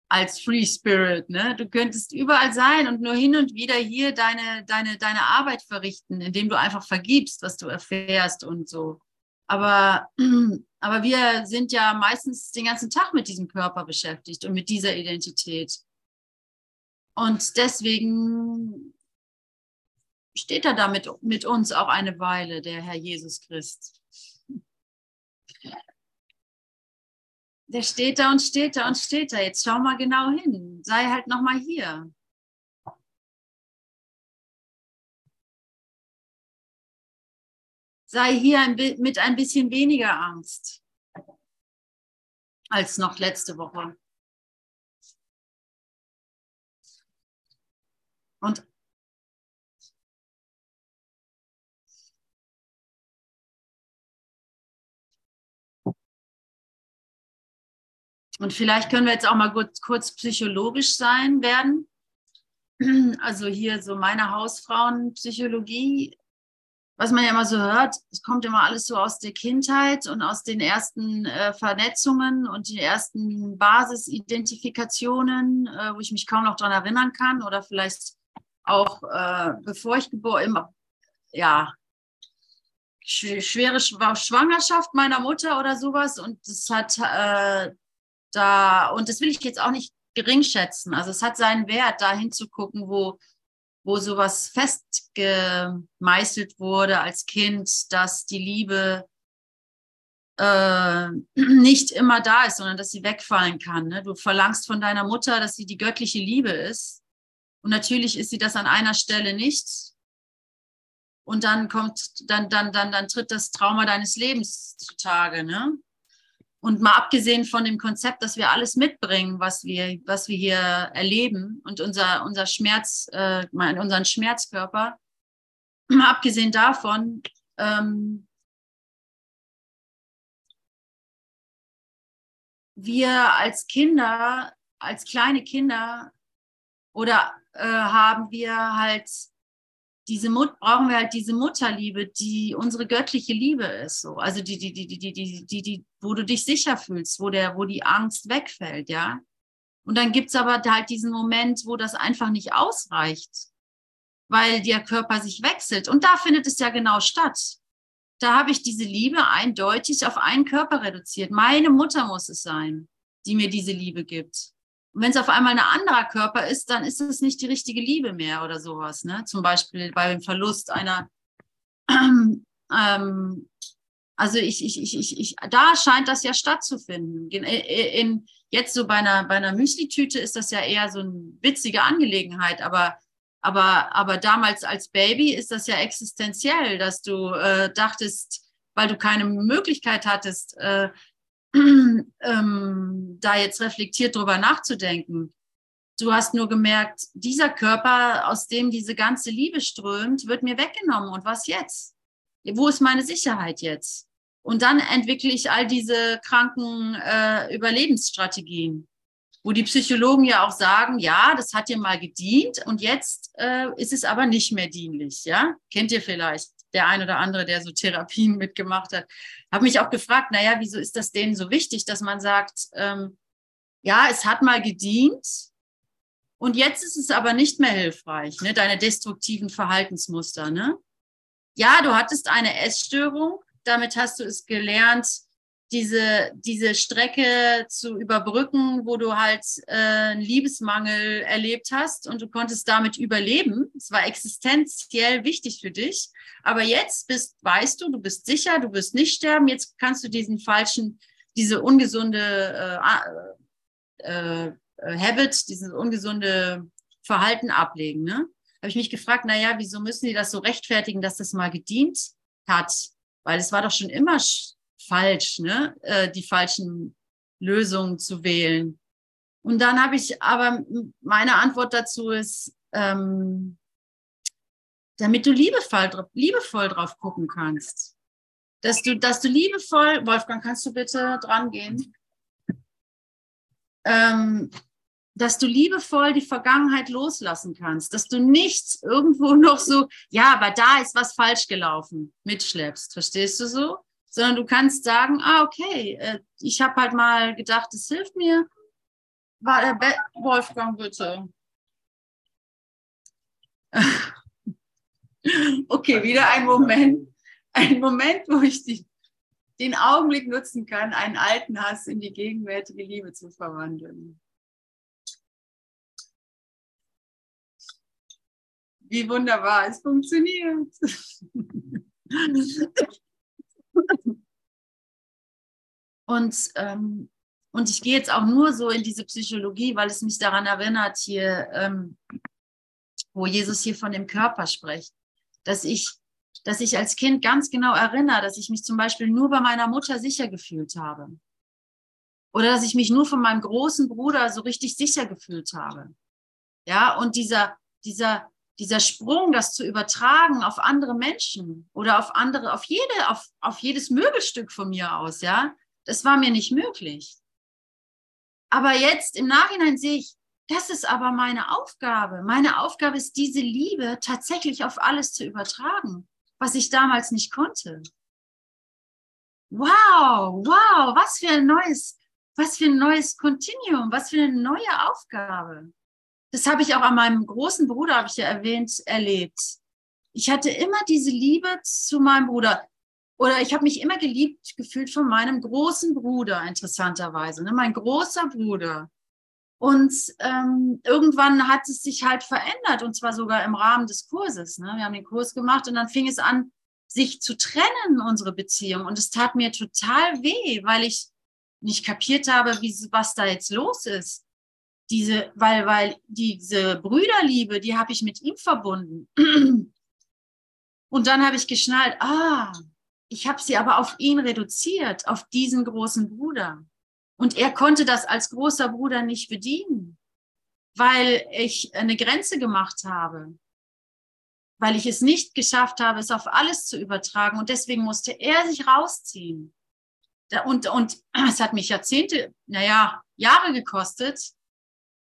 als Free Spirit. Ne? Du könntest überall sein und nur hin und wieder hier deine, deine, deine Arbeit verrichten, indem du einfach vergibst, was du erfährst und so. Aber, [CLEARS THROAT] aber wir sind ja meistens den ganzen Tag mit diesem Körper beschäftigt und mit dieser Identität. Und deswegen steht er da mit, mit uns auch eine Weile, der Herr Jesus Christ. Der steht da und steht da und steht da. Jetzt schau mal genau hin. Sei halt noch mal hier. Sei hier ein, mit ein bisschen weniger Angst als noch letzte Woche. Und Und vielleicht können wir jetzt auch mal kurz, kurz psychologisch sein werden. [CLEARS THROAT] Also hier so meine Hausfrauenpsychologie, was man ja immer so hört, es kommt immer alles so aus der Kindheit und aus den ersten äh, Vernetzungen und die ersten Basisidentifikationen, äh, wo ich mich kaum noch daran erinnern kann oder vielleicht auch äh, bevor ich geboren, ja, schwere Schwangerschaft meiner Mutter oder sowas und das hat äh, da, und das will ich jetzt auch nicht gering schätzen. Also es hat seinen Wert, da hinzugucken, wo, wo sowas festgemeißelt wurde als Kind, dass die Liebe äh, [CLEARS THROAT] nicht immer da ist, sondern dass sie wegfallen kann. Ne? Du verlangst von deiner Mutter, dass sie die göttliche Liebe ist. Und natürlich ist sie das an einer Stelle nicht. Und dann kommt, dann, dann, dann, dann tritt das Trauma deines Lebens zutage. Ne? Und mal abgesehen von dem Konzept, dass wir alles mitbringen, was wir, was wir hier erleben und unser, unser Schmerz, äh, unseren Schmerzkörper, mal abgesehen davon, ähm, wir als Kinder, als kleine Kinder oder äh, haben wir halt diese Mut brauchen wir halt diese Mutterliebe, die unsere göttliche Liebe ist, so. Also die, die, die, die, die, die, die, wo du dich sicher fühlst, wo der, wo die Angst wegfällt, ja. Und dann gibt es aber halt diesen Moment, wo das einfach nicht ausreicht, weil der Körper sich wechselt. Und da findet es ja genau statt. Da habe ich diese Liebe eindeutig auf einen Körper reduziert. Meine Mutter muss es sein, die mir diese Liebe gibt. Und wenn es auf einmal ein anderer Körper ist, dann ist es nicht die richtige Liebe mehr oder sowas. Ne? Zum Beispiel bei dem Verlust einer, [CLEARS THROAT] ähm, also ich, ich, ich, ich, ich, da scheint das ja stattzufinden. In, in, jetzt so bei einer, bei einer Müsli-Tüte ist das ja eher so eine witzige Angelegenheit, aber, aber, aber damals als Baby ist das ja existenziell, dass du äh, dachtest, weil du keine Möglichkeit hattest, äh, [CLEARS THROAT] ähm, da jetzt reflektiert drüber nachzudenken. Du hast nur gemerkt, dieser Körper, aus dem diese ganze Liebe strömt, wird mir weggenommen. Und was jetzt? Wo ist meine Sicherheit jetzt? Und dann entwickle ich all diese kranken äh, Überlebensstrategien, wo die Psychologen ja auch sagen, ja, das hat dir mal gedient und jetzt äh, ist es aber nicht mehr dienlich. Ja, kennt ihr vielleicht? Der ein oder andere, der so Therapien mitgemacht hat, habe mich auch gefragt, naja, wieso ist das denen so wichtig, dass man sagt, ähm, ja, es hat mal gedient und jetzt ist es aber nicht mehr hilfreich, ne, deine destruktiven Verhaltensmuster. Ne? Ja, du hattest eine Essstörung, damit hast du es gelernt, diese, diese Strecke zu überbrücken, wo du halt äh, einen Liebesmangel erlebt hast und du konntest damit überleben. Es war existenziell wichtig für dich. Aber jetzt bist, weißt du, du bist sicher, du wirst nicht sterben. Jetzt kannst du diesen falschen, diese ungesunde äh, äh, Habit, dieses ungesunde Verhalten ablegen. Ne? Habe ich mich gefragt, na ja, wieso müssen die das so rechtfertigen, dass das mal gedient hat? Weil es war doch schon immer falsch, ne? Äh, die falschen Lösungen zu wählen. Und dann habe ich aber meine Antwort dazu ist, ähm, damit du liebevoll, liebevoll drauf gucken kannst. Dass du, dass du liebevoll, Wolfgang, kannst du bitte dran gehen? Ähm, dass du liebevoll die Vergangenheit loslassen kannst, dass du nichts irgendwo noch so, ja, aber da ist was falsch gelaufen, mitschleppst. Verstehst du so? Sondern du kannst sagen, ah, okay, äh, ich habe halt mal gedacht, es hilft mir. War der Be Wolfgang, bitte. [LAUGHS] okay, wieder ein Moment, ein Moment, wo ich die, den Augenblick nutzen kann, einen alten Hass in die gegenwärtige Liebe zu verwandeln. Wie wunderbar, es funktioniert. [LAUGHS] Und, ähm, und ich gehe jetzt auch nur so in diese Psychologie, weil es mich daran erinnert, hier, ähm, wo Jesus hier von dem Körper spricht, dass ich, dass ich als Kind ganz genau erinnere, dass ich mich zum Beispiel nur bei meiner Mutter sicher gefühlt habe. Oder dass ich mich nur von meinem großen Bruder so richtig sicher gefühlt habe. Ja, und dieser, dieser, dieser Sprung, das zu übertragen auf andere Menschen oder auf andere, auf jede, auf, auf jedes Möbelstück von mir aus, ja, das war mir nicht möglich. Aber jetzt im Nachhinein sehe ich, das ist aber meine Aufgabe. Meine Aufgabe ist, diese Liebe tatsächlich auf alles zu übertragen, was ich damals nicht konnte. Wow, wow, was für ein neues, was für ein neues Kontinuum, was für eine neue Aufgabe das habe ich auch an meinem großen Bruder, habe ich ja erwähnt, erlebt. Ich hatte immer diese Liebe zu meinem Bruder. Oder ich habe mich immer geliebt gefühlt von meinem großen Bruder, interessanterweise. Ne? Mein großer Bruder. Und ähm, irgendwann hat es sich halt verändert, und zwar sogar im Rahmen des Kurses. Ne? Wir haben den Kurs gemacht und dann fing es an, sich zu trennen, unsere Beziehung. Und es tat mir total weh, weil ich nicht kapiert habe, wie, was da jetzt los ist diese, weil, weil diese Brüderliebe, die habe ich mit ihm verbunden. Und dann habe ich geschnallt, ah, ich habe sie aber auf ihn reduziert, auf diesen großen Bruder. Und er konnte das als großer Bruder nicht bedienen, weil ich eine Grenze gemacht habe, weil ich es nicht geschafft habe, es auf alles zu übertragen. Und deswegen musste er sich rausziehen. Und, und es hat mich Jahrzehnte, naja, Jahre gekostet,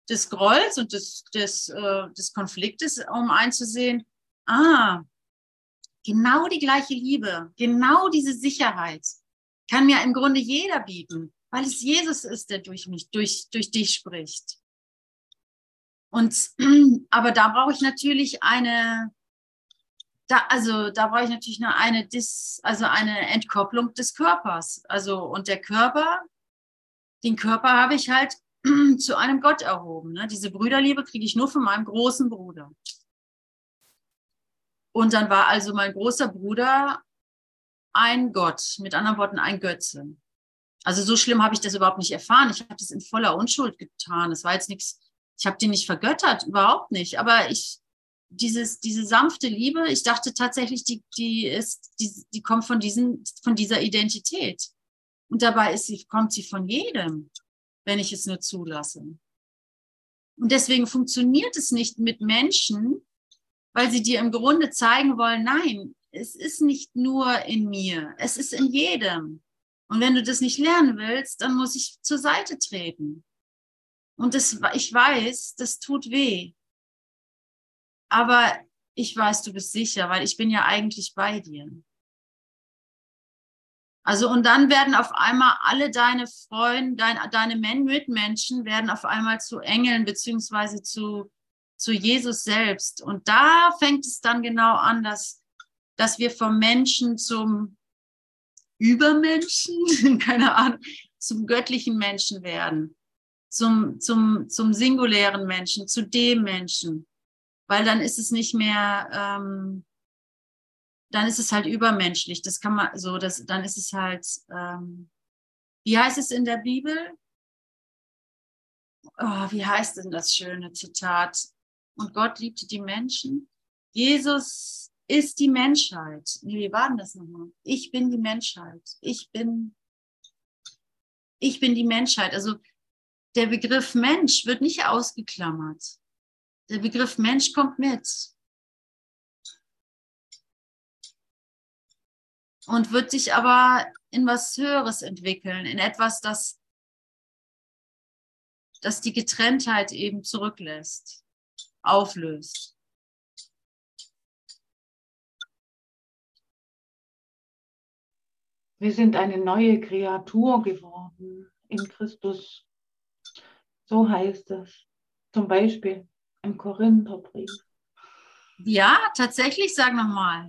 des Grolls und des, des, äh, des Konfliktes, um einzusehen, ah, genau die gleiche Liebe, genau diese Sicherheit kann mir im Grunde jeder bieten, weil es Jesus ist, der durch mich, durch, durch dich spricht. Und, [CLEARS THROAT] aber da brauche ich natürlich eine, da, also da brauche ich natürlich nur eine, Dis, also eine Entkopplung des Körpers. Also, und der Körper, den Körper habe ich halt [CLEARS THROAT] zu einem Gott erhoben. Ne? Diese Brüderliebe kriege ich nur von meinem großen Bruder. Und dann war also mein großer Bruder ein Gott, mit anderen Worten ein Götze. Also so schlimm habe ich das überhaupt nicht erfahren. Ich habe das in voller Unschuld getan. Es war jetzt nichts, ich habe den nicht vergöttert, überhaupt nicht. Aber ich, dieses, diese sanfte Liebe, ich dachte tatsächlich, die, die ist, die, die kommt von diesen, von dieser Identität. Und dabei ist sie, kommt sie von jedem wenn ich es nur zulasse. Und deswegen funktioniert es nicht mit Menschen, weil sie dir im Grunde zeigen wollen, nein, es ist nicht nur in mir, es ist in jedem. Und wenn du das nicht lernen willst, dann muss ich zur Seite treten. Und das, ich weiß, das tut weh. Aber ich weiß, du bist sicher, weil ich bin ja eigentlich bei dir. Also und dann werden auf einmal alle deine Freunde, dein, deine Mitmenschen werden auf einmal zu Engeln beziehungsweise zu, zu Jesus selbst. Und da fängt es dann genau an, dass, dass wir vom Menschen zum Übermenschen, [LAUGHS] keine Ahnung, zum göttlichen Menschen werden, zum, zum, zum singulären Menschen, zu dem Menschen. Weil dann ist es nicht mehr, ähm, dann ist es halt übermenschlich. Das kann man so, das, dann ist es halt, ähm, wie heißt es in der Bibel? Oh, wie heißt denn das schöne Zitat? Und Gott liebte die Menschen. Jesus ist die Menschheit. Nee, wie war denn das nochmal? Ich bin die Menschheit. Ich bin, ich bin die Menschheit. Also der Begriff Mensch wird nicht ausgeklammert. Der Begriff Mensch kommt mit. Und wird sich aber in was Höheres entwickeln, in etwas, das, das die Getrenntheit eben zurücklässt, auflöst. Wir sind eine neue Kreatur geworden in Christus. So heißt es. Zum Beispiel im Korintherbrief. Ja, tatsächlich, sag nochmal.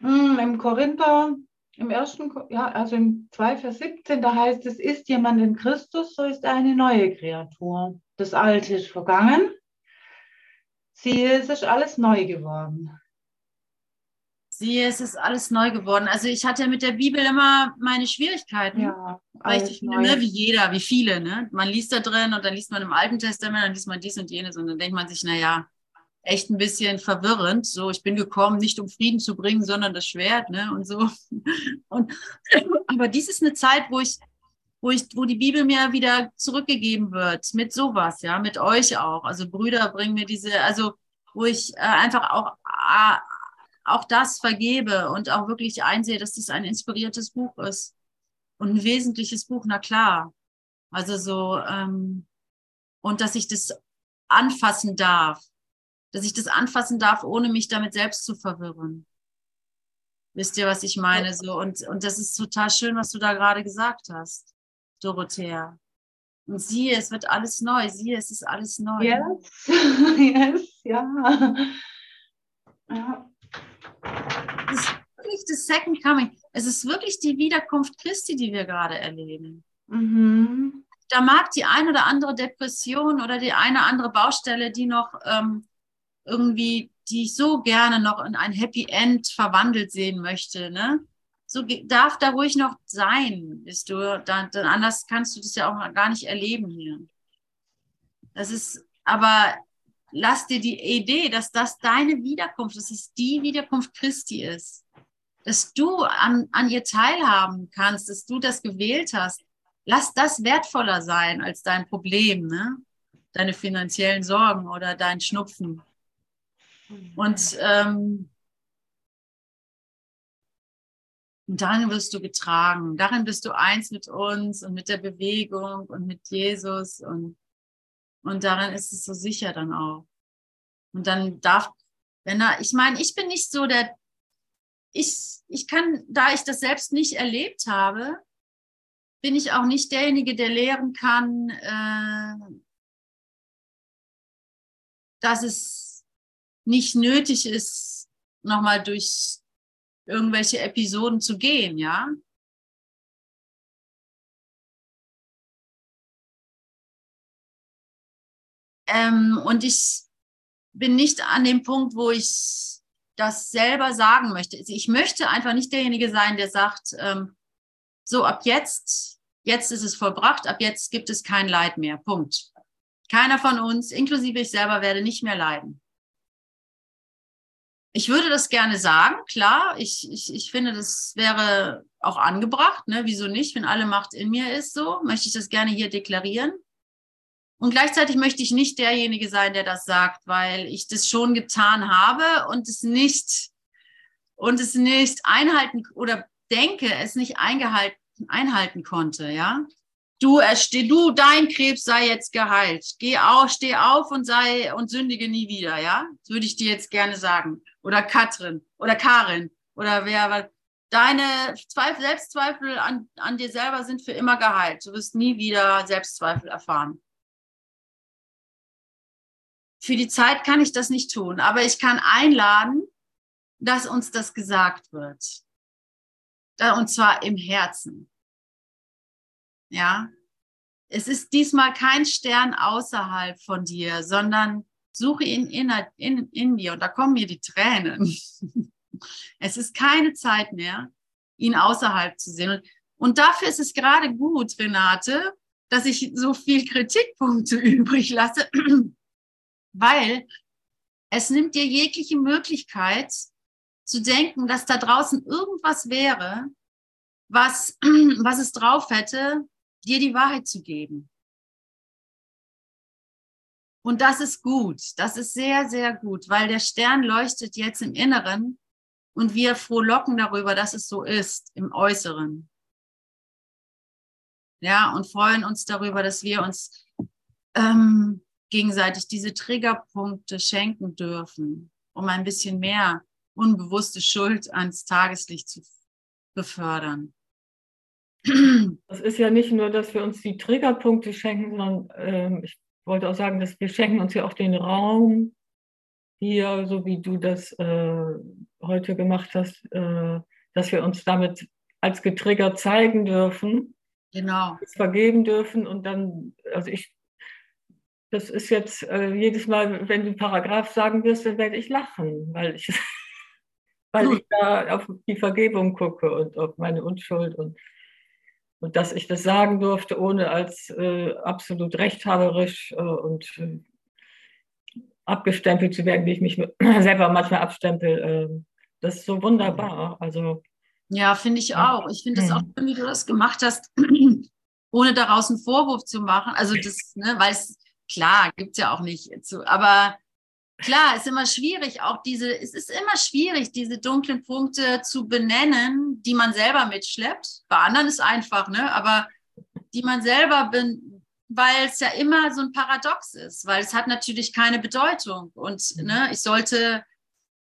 Hm, Im Korinther, im ersten, ja, also im 2, Vers 17, da heißt es, ist jemand in Christus, so ist er eine neue Kreatur. Das Alte ist vergangen. Siehe, es ist alles neu geworden. Siehe, es ist alles neu geworden. Also ich hatte mit der Bibel immer meine Schwierigkeiten. Ja, Weil ich finde, ne, wie jeder, wie viele, ne? Man liest da drin und dann liest man im Alten Testament, dann liest man dies und jenes und dann denkt man sich, naja, echt ein bisschen verwirrend. So, ich bin gekommen, nicht um Frieden zu bringen, sondern das Schwert, ne? Und so. [LAUGHS] Und, aber dies ist eine Zeit, wo ich, wo ich, wo die Bibel mir wieder zurückgegeben wird, mit sowas, ja, mit euch auch. Also Brüder bringen mir diese, also wo ich äh, einfach auch, äh, auch das vergebe und auch wirklich einsehe, dass dies ein inspiriertes Buch ist. Und ein wesentliches Buch, na klar. Also so, ähm, und dass ich das anfassen darf. Dass ich das anfassen darf, ohne mich damit selbst zu verwirren. Wisst ihr, was ich meine? So, und, und das ist total schön, was du da gerade gesagt hast, Dorothea. Und siehe, es wird alles neu. Siehe, es ist alles neu. Yes, [LAUGHS] yes, ja. ja. Es ist wirklich das Second Coming. Es ist wirklich die Wiederkunft Christi, die wir gerade erleben. Mhm. da mag die ein oder andere Depression oder die eine andere Baustelle, die noch ähm, irgendwie, die ich so gerne noch in ein Happy End verwandelt sehen möchte, ne? So darf da ruhig noch sein, bist du. Dann, dann anders kannst du das ja auch gar nicht erleben hier. Das ist, aber lass dir die Idee, dass das deine Wiederkunft, dass es die Wiederkunft Christi ist, dass du an, an ihr teilhaben kannst, dass du das gewählt hast, lass das wertvoller sein als dein Problem, ne? Deine finanziellen Sorgen oder dein Schnupfen. Und ähm, darin wirst du getragen. Darin bist du eins mit uns und mit der Bewegung und mit Jesus. Und, und darin ist es so sicher dann auch. Und dann darf, wenn er, ich meine, ich bin nicht so der, ich, ich kann, da ich das selbst nicht erlebt habe, bin ich auch nicht derjenige, der lehren kann, äh, dass es nicht nötig ist, nochmal durch irgendwelche Episoden zu gehen, ja. Ähm, und ich bin nicht an dem Punkt, wo ich das selber sagen möchte. Also Ich möchte einfach nicht derjenige sein, der sagt, ähm, so ab jetzt, jetzt ist es vollbracht, ab jetzt gibt es kein Leid mehr. Punkt. Keiner von uns, inklusive ich selber, werde nicht mehr leiden. Ich würde das gerne sagen, klar. Ich, ich, ich finde, das wäre auch angebracht. Ne? Wieso nicht? Wenn alle Macht in mir ist, so möchte ich das gerne hier deklarieren. Und gleichzeitig möchte ich nicht derjenige sein, der das sagt, weil ich das schon getan habe und es nicht und es nicht einhalten oder denke, es nicht eingehalten, einhalten konnte, ja. Du, du, dein Krebs sei jetzt geheilt. Geh auf, steh auf und sei und sündige nie wieder, ja. Das würde ich dir jetzt gerne sagen. Oder Katrin oder Karin oder wer, weil deine Zweifel, Selbstzweifel an, an dir selber sind für immer geheilt. Du wirst nie wieder Selbstzweifel erfahren. Für die Zeit kann ich das nicht tun, aber ich kann einladen, dass uns das gesagt wird. Und zwar im Herzen. Ja. Es ist diesmal kein Stern außerhalb von dir, sondern suche ihn in, in, in dir. Und da kommen mir die Tränen. [LAUGHS] Es ist keine Zeit mehr, ihn außerhalb zu sehen. Und, dafür ist es gerade gut, Renate, dass ich so viel Kritikpunkte [LAUGHS] übrig lasse, [CLEARS THROAT] weil es nimmt dir jegliche Möglichkeit zu denken, dass da draußen irgendwas wäre, was, [CLEARS THROAT] was es drauf hätte, dir die Wahrheit zu geben. Und das ist gut. Das ist sehr, sehr gut, weil der Stern leuchtet jetzt im Inneren Und wir frohlocken darüber, dass es so ist im Äußeren. Ja, und freuen uns darüber, dass wir uns ähm, gegenseitig diese Triggerpunkte schenken dürfen, um ein bisschen mehr unbewusste Schuld ans Tageslicht zu befördern. Das ist ja nicht nur, dass wir uns die Triggerpunkte schenken, sondern ähm, ich wollte auch sagen, dass wir schenken uns ja auch den Raum hier, so wie du das äh, heute gemacht hast, äh, dass wir uns damit als getriggert zeigen dürfen, Genau. vergeben dürfen und dann, also ich, das ist jetzt äh, jedes Mal, wenn du Paragraph sagen wirst, dann werde ich lachen, weil ich, [LAUGHS] weil ich [LAUGHS] da auf die Vergebung gucke und auf meine Unschuld und und dass ich das sagen durfte, ohne als äh, absolut rechthaberisch äh, und äh, abgestempelt zu werden, wie ich mich [CLEARS THROAT] selber manchmal abstempel. Ähm, das ist so wunderbar. Also Ja, finde ich auch. Ich finde es auch Mhm. schön, wie du das gemacht hast, [CLEARS THROAT] ohne daraus einen Vorwurf zu machen. Also das, ne, weil es, klar, gibt es ja auch nicht. Zu, aber klar, ist immer schwierig, auch diese, es ist immer schwierig, diese dunklen Punkte zu benennen, die man selber mitschleppt. Bei anderen ist einfach, ne? Aber die man selber bin, weil es ja immer so ein Paradox ist, weil es hat natürlich keine Bedeutung. Und ne, ich sollte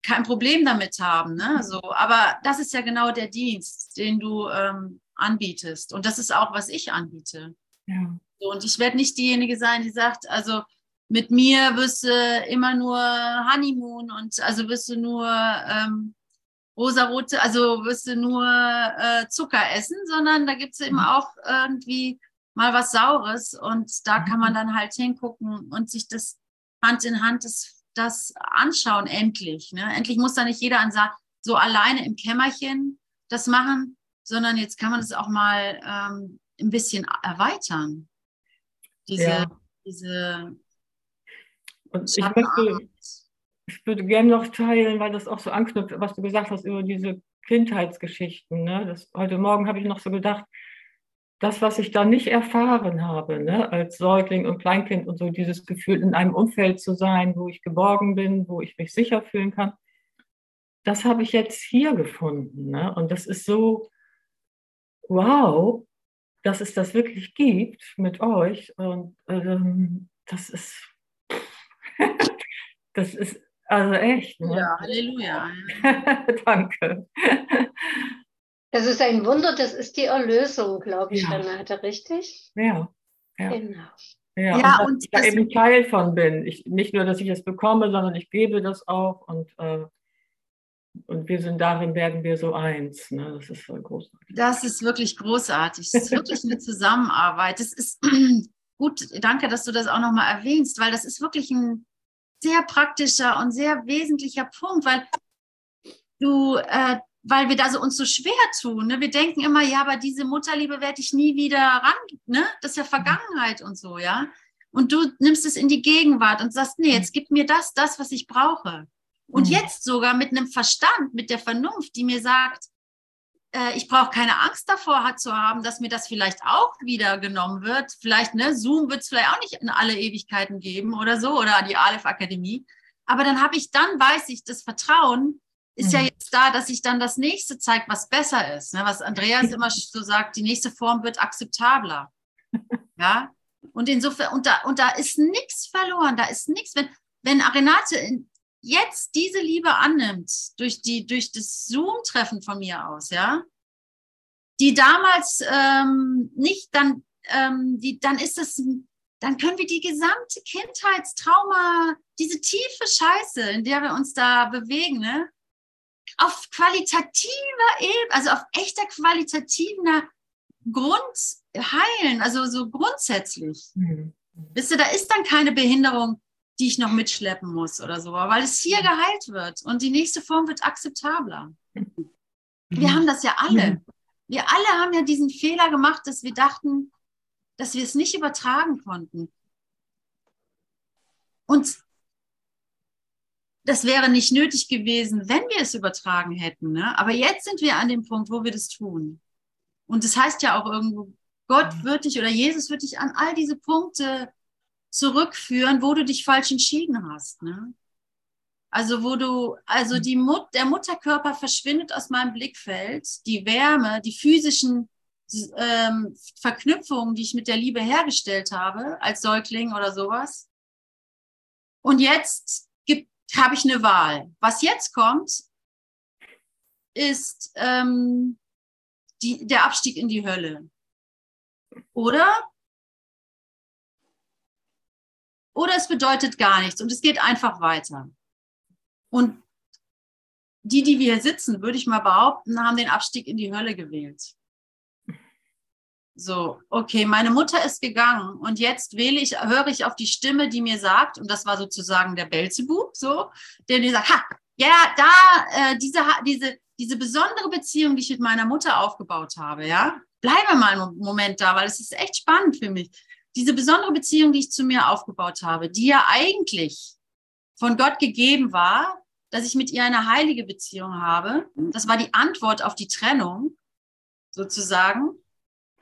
kein Problem damit haben. Ne? So, aber das ist ja genau der Dienst, den du ähm, anbietest. Und das ist auch, was ich anbiete. ja. So, und ich werde nicht diejenige sein, die sagt, also mit mir wirst du immer nur Honeymoon und also wirst du nur ähm, rosarote, also wirst du nur äh, Zucker essen, sondern da gibt es eben auch irgendwie mal was Saures und da kann man dann halt hingucken und sich das Hand in Hand das, das anschauen, endlich. Ne? Endlich muss da nicht jeder an so alleine im Kämmerchen das machen, sondern jetzt kann man es auch mal ähm, ein bisschen erweitern. Diese, Ja. diese Und ich möchte, ich würde gerne noch teilen, weil das auch so anknüpft, was du gesagt hast über diese Kindheitsgeschichten. Ne? Das, heute Morgen habe ich noch so gedacht, das, was ich da nicht erfahren habe, ne? als Säugling und Kleinkind und so, dieses Gefühl, in einem Umfeld zu sein, wo ich geborgen bin, wo ich mich sicher fühlen kann, das habe ich jetzt hier gefunden. Ne? Und das ist so, wow, dass es das wirklich gibt mit euch. Und ähm, das ist, [LAUGHS] das ist also echt. Ne? Ja, Halleluja. [LAUGHS] Danke. Das ist ein Wunder, das ist die Erlösung, glaube ich, Ja. Renate, richtig? Ja, ja, Genau. ja. Ja, und dass und ich da das- eben Teil von bin. Ich, nicht nur, dass ich es bekomme, sondern ich gebe das auch und, äh, und wir sind darin, werden wir so eins. Ne? Das ist so großartig. Das ist wirklich großartig. Es ist wirklich eine [LAUGHS] Zusammenarbeit. Das ist gut, danke, dass du das auch nochmal erwähnst, weil das ist wirklich ein sehr praktischer und sehr wesentlicher Punkt, weil du, äh, weil wir da so uns so schwer tun. Ne? Wir denken immer, ja, aber diese Mutterliebe werde ich nie wieder ran, ne? Das ist ja Vergangenheit und so, ja. Und du nimmst es in die Gegenwart und sagst, nee, jetzt gib mir das, das, was ich brauche. Und Mhm. jetzt sogar mit einem Verstand, mit der Vernunft, die mir sagt, äh, ich brauche keine Angst davor hat zu haben, dass mir das vielleicht auch wieder genommen wird. Vielleicht, ne, Zoom wird es vielleicht auch nicht in alle Ewigkeiten geben oder so, oder die Aleph Akademie. Aber dann habe ich, dann weiß ich, das Vertrauen ist ja Mhm. jetzt da, dass sich dann das nächste zeigt, was besser ist. Ne? Was Andreas [LAUGHS] immer so sagt, die nächste Form wird akzeptabler. [LAUGHS] Ja. Und insofern, und da, und da ist nichts verloren, da ist nichts, wenn, wenn Renate in, jetzt diese Liebe annimmt, durch, die, durch das Zoom-Treffen von mir aus, ja, die damals ähm, nicht, dann, ähm, die, dann ist es, dann können wir die gesamte Kindheitstrauma, diese tiefe Scheiße, in der wir uns da bewegen, ne, auf qualitativer Ebene, also auf echter qualitativer Grund heilen, also so grundsätzlich. Mhm. Wisst ihr, da ist dann keine Behinderung, die ich noch mitschleppen muss oder so, weil es hier geheilt wird und die nächste Form wird akzeptabler. Wir haben das ja alle. Wir alle haben ja diesen Fehler gemacht, dass wir dachten, dass wir es nicht übertragen konnten. Und das wäre nicht nötig gewesen, wenn wir es übertragen hätten. Ne? Aber jetzt sind wir an dem Punkt, wo wir das tun. Und das heißt ja auch irgendwo, Gott wird dich oder Jesus wird dich an all diese Punkte zurückführen, wo du dich falsch entschieden hast. Ne? Also wo du, also die Mut, der Mutterkörper verschwindet aus meinem Blickfeld, die Wärme, die physischen ähm, Verknüpfungen, die ich mit der Liebe hergestellt habe als Säugling oder sowas. Und jetzt habe ich eine Wahl. Was jetzt kommt, ist ähm, die, der Abstieg in die Hölle. Oder? Oder es bedeutet gar nichts und es geht einfach weiter. Und die, die wir hier sitzen, würde ich mal behaupten, haben den Abstieg in die Hölle gewählt. So, okay, meine Mutter ist gegangen und jetzt wähle ich, höre ich auf die Stimme, die mir sagt, und das war sozusagen der Belzebub, so, der mir sagt, ha, ja, da, äh, diese, diese, diese besondere Beziehung, die ich mit meiner Mutter aufgebaut habe, ja, bleibe mal einen Moment da, weil es ist echt spannend für mich. Diese besondere Beziehung, die ich zu mir aufgebaut habe, die ja eigentlich von Gott gegeben war, dass ich mit ihr eine heilige Beziehung habe. Das war die Antwort auf die Trennung, sozusagen.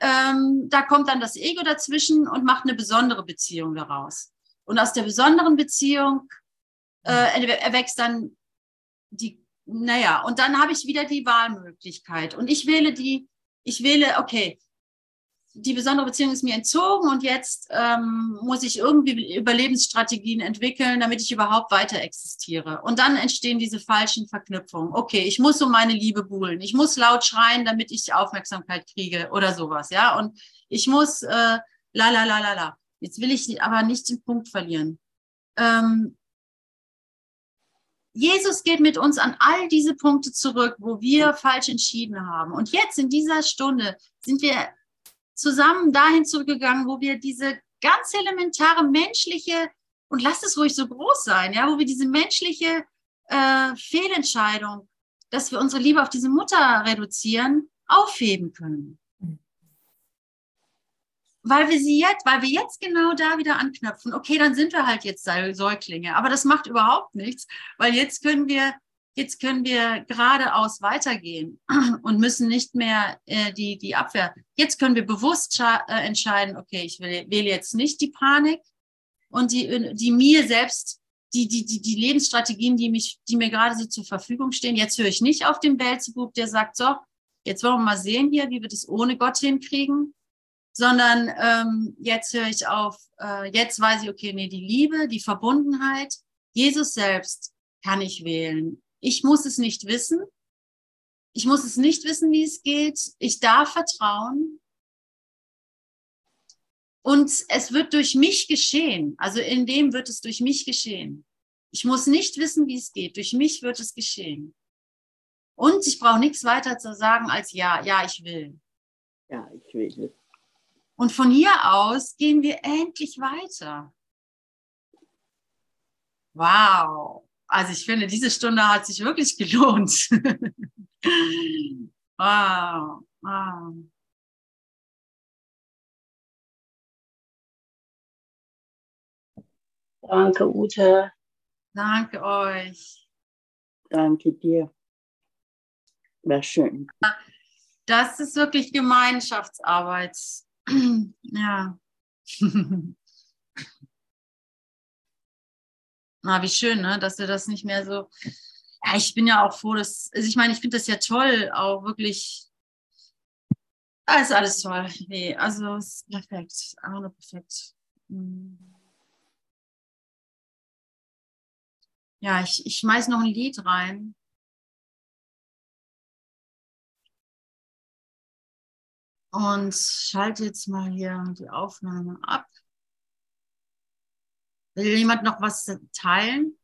Ähm, da kommt dann das Ego dazwischen und macht eine besondere Beziehung daraus. Und aus der besonderen Beziehung äh, erwächst dann die, naja, und dann habe ich wieder die Wahlmöglichkeit. Und ich wähle die, ich wähle, okay, die besondere Beziehung ist mir entzogen und jetzt ähm, muss ich irgendwie Überlebensstrategien entwickeln, damit ich überhaupt weiter existiere. Und dann entstehen diese falschen Verknüpfungen. Okay, ich muss um meine Liebe buhlen. Ich muss laut schreien, damit ich Aufmerksamkeit kriege oder sowas. Ja, und ich muss äh, la la la la la. Jetzt will ich aber nicht den Punkt verlieren. Ähm, Jesus geht mit uns an all diese Punkte zurück, wo wir falsch entschieden haben. Und jetzt in dieser Stunde sind wir zusammen dahin zurückgegangen, wo wir diese ganz elementare menschliche, und lasst es ruhig so groß sein, ja, wo wir diese menschliche äh, Fehlentscheidung, dass wir unsere Liebe auf diese Mutter reduzieren, aufheben können. Weil wir sie jetzt, weil wir jetzt genau da wieder anknüpfen. Okay, dann sind wir halt jetzt Säuglinge, aber das macht überhaupt nichts, weil jetzt können wir jetzt können wir geradeaus weitergehen [CLEARS THROAT] und müssen nicht mehr äh, die, die Abwehr. Jetzt können wir bewusst äh, entscheiden, okay, ich will, wähle jetzt nicht die Panik und die, die mir selbst, die, die, die, die Lebensstrategien, die, mich, die mir gerade so zur Verfügung stehen. Jetzt höre ich nicht auf den Belzebub, der sagt, so, jetzt wollen wir mal sehen hier, wie wir das ohne Gott hinkriegen, sondern ähm, jetzt höre ich auf, äh, jetzt weiß ich, okay, nee, die Liebe, die Verbundenheit, Jesus selbst kann ich wählen. Ich muss es nicht wissen. Ich muss es nicht wissen, wie es geht. Ich darf vertrauen. Und es wird durch mich geschehen. Also in dem wird es durch mich geschehen. Ich muss nicht wissen, wie es geht. Durch mich wird es geschehen. Und ich brauche nichts weiter zu sagen als ja, ja, ich will. Ja, ich will. Und von hier aus gehen wir endlich weiter. Wow. Also ich finde, diese Stunde hat sich wirklich gelohnt. [LAUGHS] wow. wow. Danke, Ute. Danke euch. Danke dir. War schön. Das ist wirklich Gemeinschaftsarbeit. [CLEARS THROAT] ja. [LAUGHS] Na, wie schön, ne? dass wir das nicht mehr so. Ja, ich bin ja auch froh, dass. Also ich meine, ich finde das ja toll, auch wirklich. Ah, ist alles toll. Nee, also ist perfekt. Einfach nur perfekt. Hm. Ja, ich, ich schmeiß noch ein Lied rein. Und schalte jetzt mal hier die Aufnahme ab. Will jemand noch was teilen?